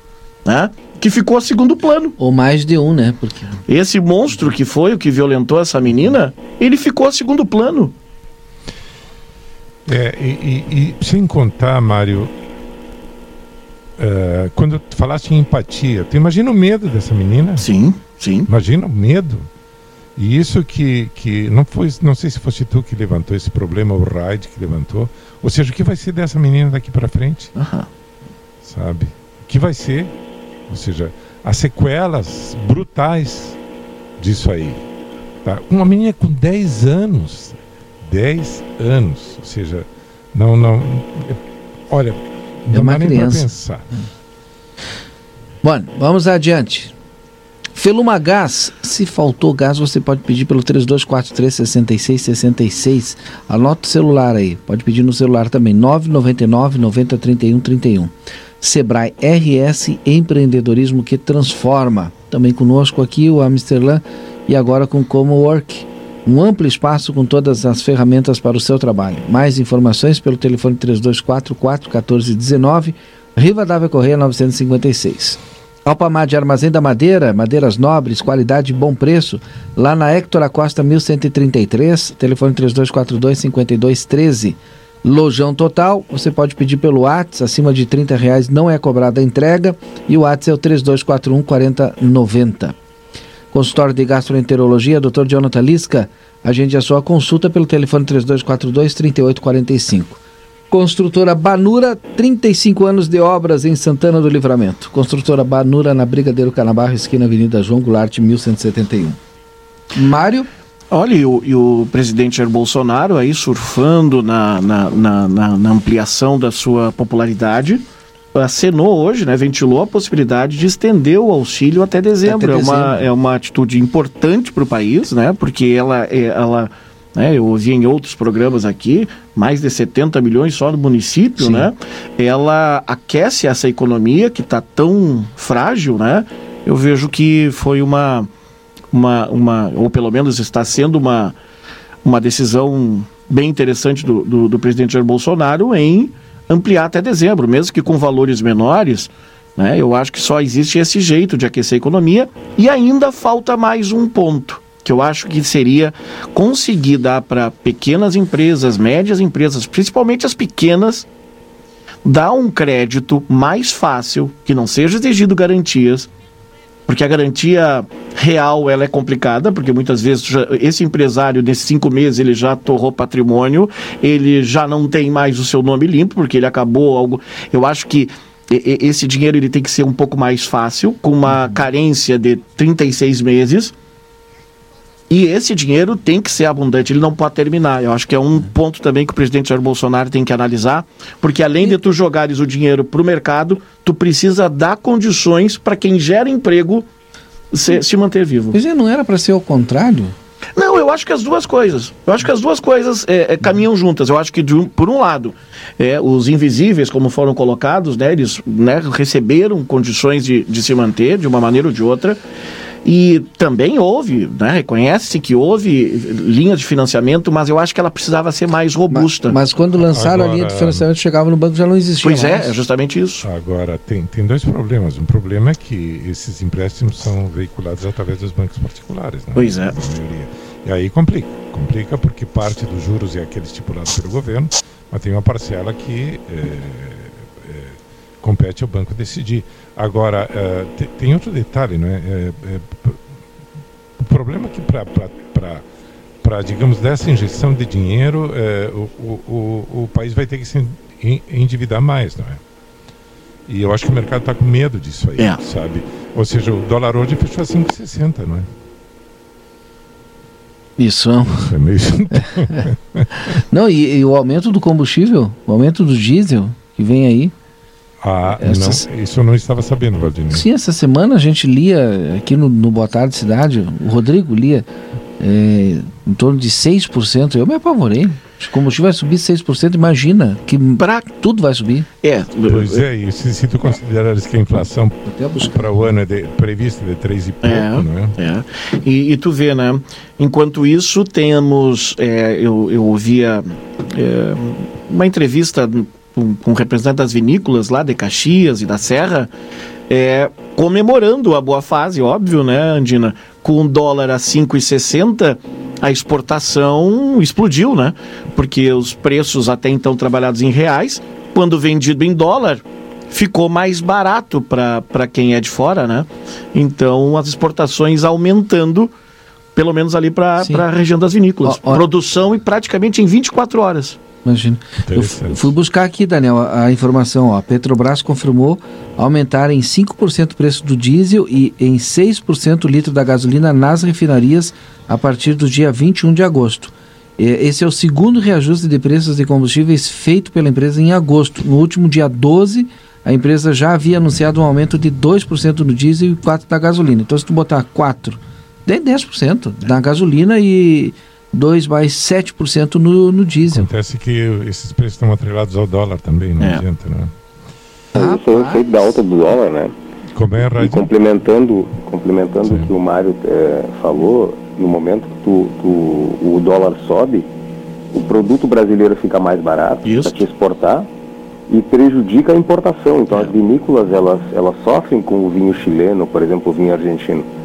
[SPEAKER 2] né? Que ficou a segundo plano.
[SPEAKER 1] Ou mais de um, né?
[SPEAKER 2] Porque... Esse monstro que foi o que violentou essa menina, ele ficou a segundo plano.
[SPEAKER 3] É, e, e, e sem contar, Mário, Uh, quando tu falaste em empatia, tu imagina o medo dessa menina?
[SPEAKER 2] Sim, sim.
[SPEAKER 3] Imagina o medo. E isso que, que não foi, não sei se fosse tu que levantou esse problema, o Raid que levantou. Ou seja, o que vai ser dessa menina daqui para frente?
[SPEAKER 2] Uhum.
[SPEAKER 3] Sabe? O que vai ser? Ou seja, as sequelas brutais disso aí. Tá? Uma menina com 10 anos. 10 anos. Ou seja, não, não. Olha,
[SPEAKER 1] é uma criança. Bom, vamos adiante. Feluma Gás, se faltou gás, você pode pedir pelo 3243-6666. Anota o celular aí, pode pedir no celular também, 999 90 31 31. Sebrae RS Empreendedorismo que transforma. Também conosco aqui o Amsterdã e agora com Como Work um amplo espaço com todas as ferramentas para o seu trabalho. Mais informações pelo telefone 3244 1419, Riva Dávia Correia 956. Alpamar de Armazém da Madeira, madeiras nobres, qualidade e bom preço, lá na Hector Acosta 1133, telefone 3242 5213. Lojão Total, você pode pedir pelo WhatsApp, acima de 30 reais não é cobrada a entrega e o WhatsApp é o 3241 4090. Consultório de Gastroenterologia, Dr. Jonathan Lisca. Agende a sua consulta pelo telefone 3242-3845. Construtora Banura, 35 anos de obras em Santana do Livramento. Construtora Banura na Brigadeiro Canabarro, esquina Avenida João Goulart, 1171. Mário?
[SPEAKER 2] Olha, e o, e o, presidente Jair Bolsonaro aí surfando na, na, na, na, ampliação da sua popularidade, acenou hoje, né, ventilou a possibilidade de estender o auxílio até dezembro. Até dezembro. É, uma, é uma atitude importante para o país, né, porque ela, é, ela né, eu ouvi em outros programas aqui, mais de 70 milhões só no município, Sim. né? Ela aquece essa economia que está tão frágil, né? Eu vejo que foi uma, uma, uma, ou pelo menos está sendo uma, uma decisão bem interessante do, do, do presidente Jair Bolsonaro em ampliar até dezembro, mesmo que com valores menores. Né, eu acho que só existe esse jeito de aquecer a economia e ainda falta mais um ponto que eu acho que seria conseguir dar para pequenas empresas, médias empresas, principalmente as pequenas, dar um crédito mais fácil, que não seja exigido garantias, porque a garantia real ela é complicada, porque muitas vezes esse empresário, nesses cinco meses, ele já torrou patrimônio, ele já não tem mais o seu nome limpo, porque ele acabou algo. Eu acho que esse dinheiro ele tem que ser um pouco mais fácil, com uma carência de 36 meses e esse dinheiro tem que ser abundante, ele não pode terminar. Eu acho que é um ponto também que o presidente Jair Bolsonaro tem que analisar, porque além de tu jogares o dinheiro para o mercado, tu precisa dar condições para quem gera emprego se, se manter vivo.
[SPEAKER 1] Mas não era para ser o contrário?
[SPEAKER 2] Não, eu acho que as duas coisas. Eu acho que as duas coisas é, é, caminham juntas. Eu acho que, um, por um lado, é, os invisíveis, como foram colocados, né, eles né, receberam condições de, de se manter de uma maneira ou de outra. E também houve, né, reconhece que houve linha de financiamento, mas eu acho que ela precisava ser mais robusta.
[SPEAKER 1] Mas, mas quando lançaram Agora, a linha de financiamento, chegava no banco já não existia.
[SPEAKER 2] Pois é, mais. é, é justamente isso.
[SPEAKER 3] Agora, tem, tem dois problemas. Um problema é que esses empréstimos são veiculados através dos bancos particulares. Né?
[SPEAKER 2] Pois é.
[SPEAKER 3] E aí complica. Complica porque parte dos juros é aquele estipulado pelo governo, mas tem uma parcela que é, é, compete ao banco decidir. Agora, uh, te, tem outro detalhe, não é? é, é o problema é que para, digamos, dessa injeção de dinheiro, é, o, o, o, país vai ter que se endividar mais, não é? E eu acho que o mercado está com medo disso aí, é. sabe? Ou seja, o dólar hoje fechou a 5,60, não é?
[SPEAKER 1] Isso. Isso é meio... não, e, e o aumento do combustível, o aumento do diesel que vem aí,
[SPEAKER 3] ah, essa... não, isso eu não estava sabendo, Valdinei.
[SPEAKER 1] Sim, essa semana a gente lia aqui no, no Boa Tarde Cidade, o Rodrigo lia é, em torno de 6%. Eu me apavorei. Se o combustível vai subir 6%, imagina que pra... tudo vai subir.
[SPEAKER 3] É. Pois é, e se, se tu considerares que a inflação para o ano é de, prevista de 3 e pouco, é, não é?
[SPEAKER 2] É. E, e, tu vê, né? Enquanto isso, temos. É, eu, eu ouvia é, uma entrevista com, com representantes das vinícolas lá de Caxias e da Serra, é, comemorando a boa fase, óbvio, né, Andina? Com o dólar a 5,60, a exportação explodiu, né? Porque os preços até então trabalhados em reais, quando vendido em dólar, ficou mais barato para quem é de fora, né? Então as exportações aumentando, pelo menos ali para a região das vinícolas. Ó, ó. Produção e praticamente em 24 horas.
[SPEAKER 1] Imagina. Eu fui buscar aqui, Daniel, a, a, informação. Ó. A Petrobras confirmou aumentar em 5% o preço do diesel e em 6% o litro da gasolina nas refinarias a partir do dia 21 de agosto. Esse é o segundo reajuste de preços de combustíveis feito pela empresa em agosto. No último dia 12, a empresa já havia anunciado um aumento de 2% no diesel e 4% da gasolina. Então, se tu botar 4%, tem 10% da gasolina e 2 mais 7% no, no diesel.
[SPEAKER 3] Acontece que esses preços estão atrelados ao dólar também, não é. adianta, né?
[SPEAKER 5] Ah, Isso é o efeito da alta do dólar, né?
[SPEAKER 3] Como é,
[SPEAKER 5] E complementando, complementando o que o Mário é, falou, no momento que tu, tu, o dólar sobe, o produto brasileiro fica mais barato para te exportar e prejudica a importação. Então é. as vinícolas elas, elas sofrem com o vinho chileno, por exemplo, o vinho argentino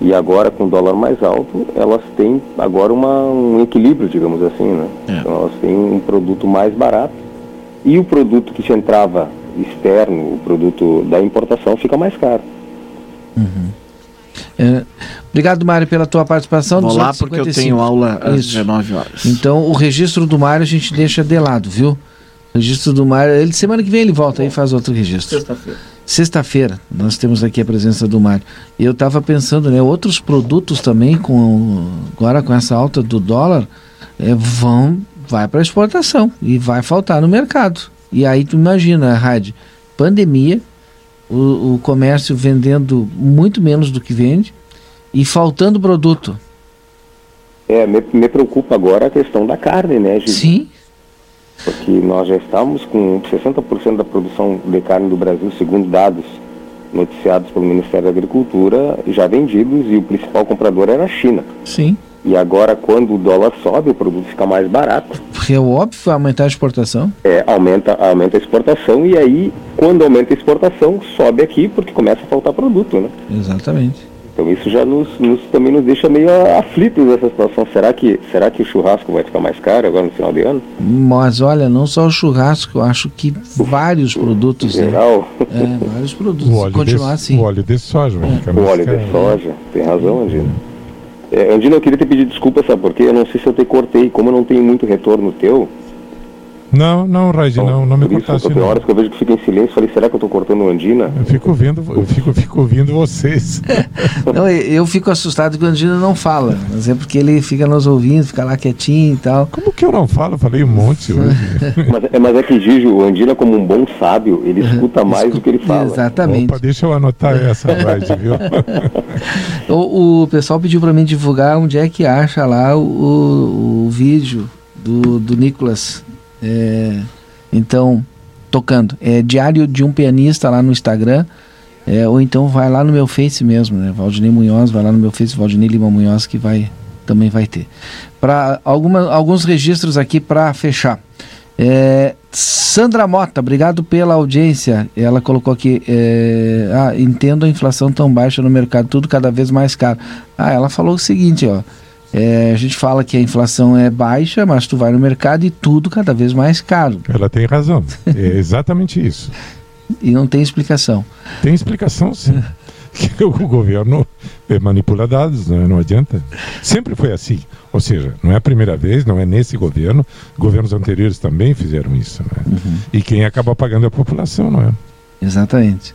[SPEAKER 5] e agora, com o dólar mais alto, elas têm agora uma, um equilíbrio, digamos assim, né? É. Então elas têm um produto mais barato e o produto que se entrava externo, o produto da importação, fica mais caro.
[SPEAKER 1] Uhum. É, obrigado, Mário, pela tua participação.
[SPEAKER 2] Vou lá porque eu tenho aula às Isso. 19 horas.
[SPEAKER 1] Então, o registro do Mário a gente deixa de lado, viu? O registro do Mário, ele, semana que vem ele volta aí e faz outro registro.
[SPEAKER 2] Sexta-feira.
[SPEAKER 1] Sexta-feira, nós temos aqui a presença do Mário. E eu estava pensando, né, outros produtos também, com agora com essa alta do dólar, é, vão, vai para exportação e vai faltar no mercado. E aí tu imagina, Raid, pandemia, o, o comércio vendendo muito menos do que vende e faltando produto.
[SPEAKER 5] É, me, me preocupa agora a questão da carne, né, Gil?
[SPEAKER 1] Sim.
[SPEAKER 5] Porque nós já estamos com 60% da produção de carne do Brasil, segundo dados noticiados pelo Ministério da Agricultura, já vendidos e o principal comprador era a China.
[SPEAKER 1] Sim.
[SPEAKER 5] E agora, quando o dólar sobe, o produto fica mais barato.
[SPEAKER 1] Porque é óbvio aumentar a exportação.
[SPEAKER 5] É, aumenta, aumenta a exportação e aí, quando aumenta a exportação, sobe aqui porque começa a faltar produto, né?
[SPEAKER 1] Exatamente.
[SPEAKER 5] Então isso já nos, nos, também nos deixa meio aflitos nessa situação. Será que, será que o churrasco vai ficar mais caro agora no final de ano?
[SPEAKER 1] Mas olha, não só o churrasco, eu acho que vários produtos.
[SPEAKER 5] Em geral.
[SPEAKER 1] Né? É, vários produtos.
[SPEAKER 3] O óleo
[SPEAKER 1] continuar
[SPEAKER 3] de,
[SPEAKER 1] assim.
[SPEAKER 3] O óleo de soja vai ficar
[SPEAKER 5] O óleo
[SPEAKER 3] caro.
[SPEAKER 5] de soja, tem razão, Andina. É, Andina, eu queria te pedir desculpa, sabe por quê? Eu não sei se eu te cortei, como eu não tenho muito retorno teu.
[SPEAKER 3] Não, não, Raid, não, não me
[SPEAKER 5] Por isso,
[SPEAKER 3] cortasse
[SPEAKER 5] tem horas que eu vejo que fica em silêncio, falei, será que eu tô cortando o Andina?
[SPEAKER 3] Eu fico ouvindo, eu fico, fico ouvindo vocês.
[SPEAKER 1] Não, eu- fico assustado quando o Andino não fala. Mas é porque ele fica nos ouvindo, fica lá quietinho e tal.
[SPEAKER 3] Como que eu não falo? Eu falei um monte hoje.
[SPEAKER 5] mas, é, mas é que Gigi, o Andina, como um bom sábio, ele escuta mais do que ele fala.
[SPEAKER 1] Exatamente.
[SPEAKER 3] Opa, deixa eu anotar essa, Raid, viu?
[SPEAKER 1] O, o pessoal pediu para mim divulgar onde é que acha lá o, o, o vídeo do, do Nicolas. É, então, tocando. É Diário de um Pianista lá no Instagram. é, ou então vai lá no meu Face mesmo, né? Valdinei Munhoz, vai lá no meu Face, Valdinei Lima Munhoz, que vai, também vai ter. Para alguns registros aqui para fechar. É, Sandra Mota, obrigado pela audiência. Ela colocou aqui: é, ah, entendo a inflação tão baixa no mercado, tudo cada vez mais caro. Ah, ela falou o seguinte: ó, é, a gente fala que a inflação é baixa, mas tu vai no mercado e tudo cada vez mais caro.
[SPEAKER 3] Ela tem razão. É exatamente isso.
[SPEAKER 1] E não tem explicação.
[SPEAKER 3] Tem explicação, sim. Que o governo eh, manipula dados, né? não adianta. Sempre foi assim. Ou seja, não é a primeira vez, não é nesse governo. Governos anteriores também fizeram isso. Né? E quem acaba pagando é a população, não é?
[SPEAKER 1] Exatamente.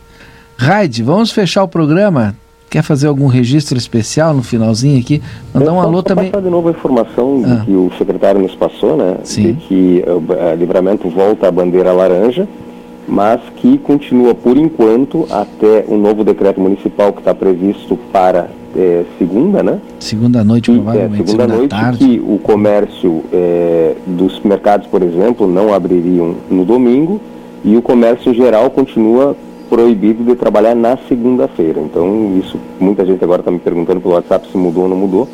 [SPEAKER 1] Raid, vamos fechar o programa? Quer fazer algum registro especial no finalzinho aqui? Mandar um alô também.
[SPEAKER 5] passar de novo a informação
[SPEAKER 1] Ah.
[SPEAKER 5] que o secretário nos passou, né?
[SPEAKER 1] Sim.
[SPEAKER 5] De que uh, a Livramento volta à bandeira laranja, mas que continua por enquanto até o novo decreto municipal que está previsto para eh, segunda, né?
[SPEAKER 1] Segunda noite,
[SPEAKER 5] É,
[SPEAKER 1] provavelmente,
[SPEAKER 5] segunda
[SPEAKER 1] segunda
[SPEAKER 5] noite
[SPEAKER 1] tarde.
[SPEAKER 5] que o comércio eh, dos mercados, por exemplo, não abririam no domingo e o comércio em geral continua proibido de trabalhar na segunda-feira. Então isso, muita gente agora está me perguntando pelo WhatsApp se mudou ou não mudou.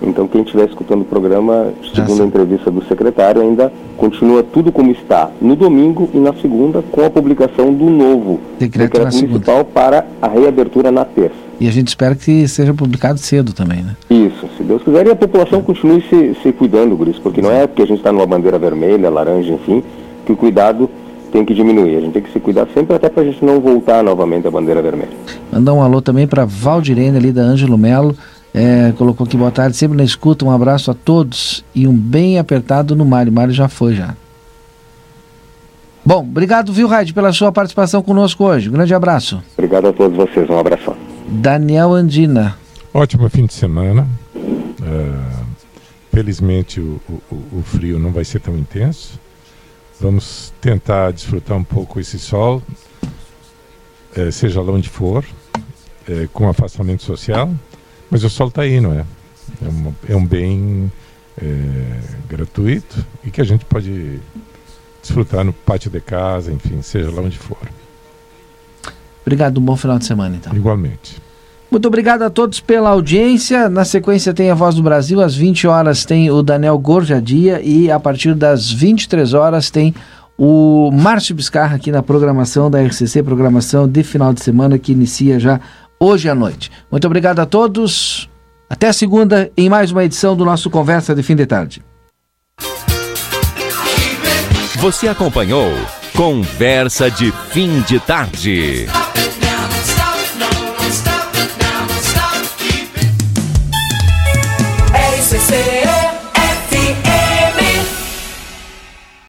[SPEAKER 5] Então quem estiver escutando o programa, segundo a entrevista do secretário, ainda continua tudo como está no domingo e na segunda, com a publicação do novo
[SPEAKER 1] Decreto segunda.
[SPEAKER 5] municipal para a reabertura na terça.
[SPEAKER 1] E a gente espera que seja publicado cedo também, né?
[SPEAKER 5] Isso, se Deus quiser, e a população continue se, se cuidando, Guris, porque não é porque a gente está numa bandeira vermelha, laranja, enfim, que o cuidado tem que diminuir. A gente tem que se cuidar sempre até para a gente não voltar novamente à bandeira vermelha.
[SPEAKER 1] Mandar um alô também para Valdirene ali da Ângelo Melo. É, colocou aqui boa tarde, sempre na escuta. Um abraço a todos e um bem apertado no Mário. Mário já foi já. Bom, obrigado, viu, Raid, pela sua participação conosco hoje. Um grande abraço.
[SPEAKER 5] Obrigado a todos vocês, um abração.
[SPEAKER 1] Daniel Andina.
[SPEAKER 3] Ótimo fim de semana. Ah, felizmente o, o- o frio não vai ser tão intenso. Vamos tentar desfrutar um pouco esse sol, eh, seja lá onde for, eh, com afastamento social. Mas o sol está aí, não é? É, uma- é um bem eh, gratuito e que a gente pode desfrutar no pátio de casa, enfim, seja lá onde for.
[SPEAKER 1] Obrigado, um bom final de semana, então.
[SPEAKER 3] Igualmente.
[SPEAKER 1] Muito obrigado a todos pela audiência. Na sequência tem a Voz do Brasil. Às 20 horas tem o Daniel Gorjadia e a partir das 23 horas tem o Márcio Biscarra aqui na programação da RCC, programação de final de semana que inicia já hoje à noite. Muito obrigado a todos. Até segunda em mais uma edição do nosso Conversa de Fim de Tarde.
[SPEAKER 7] Você acompanhou Conversa de Fim de Tarde.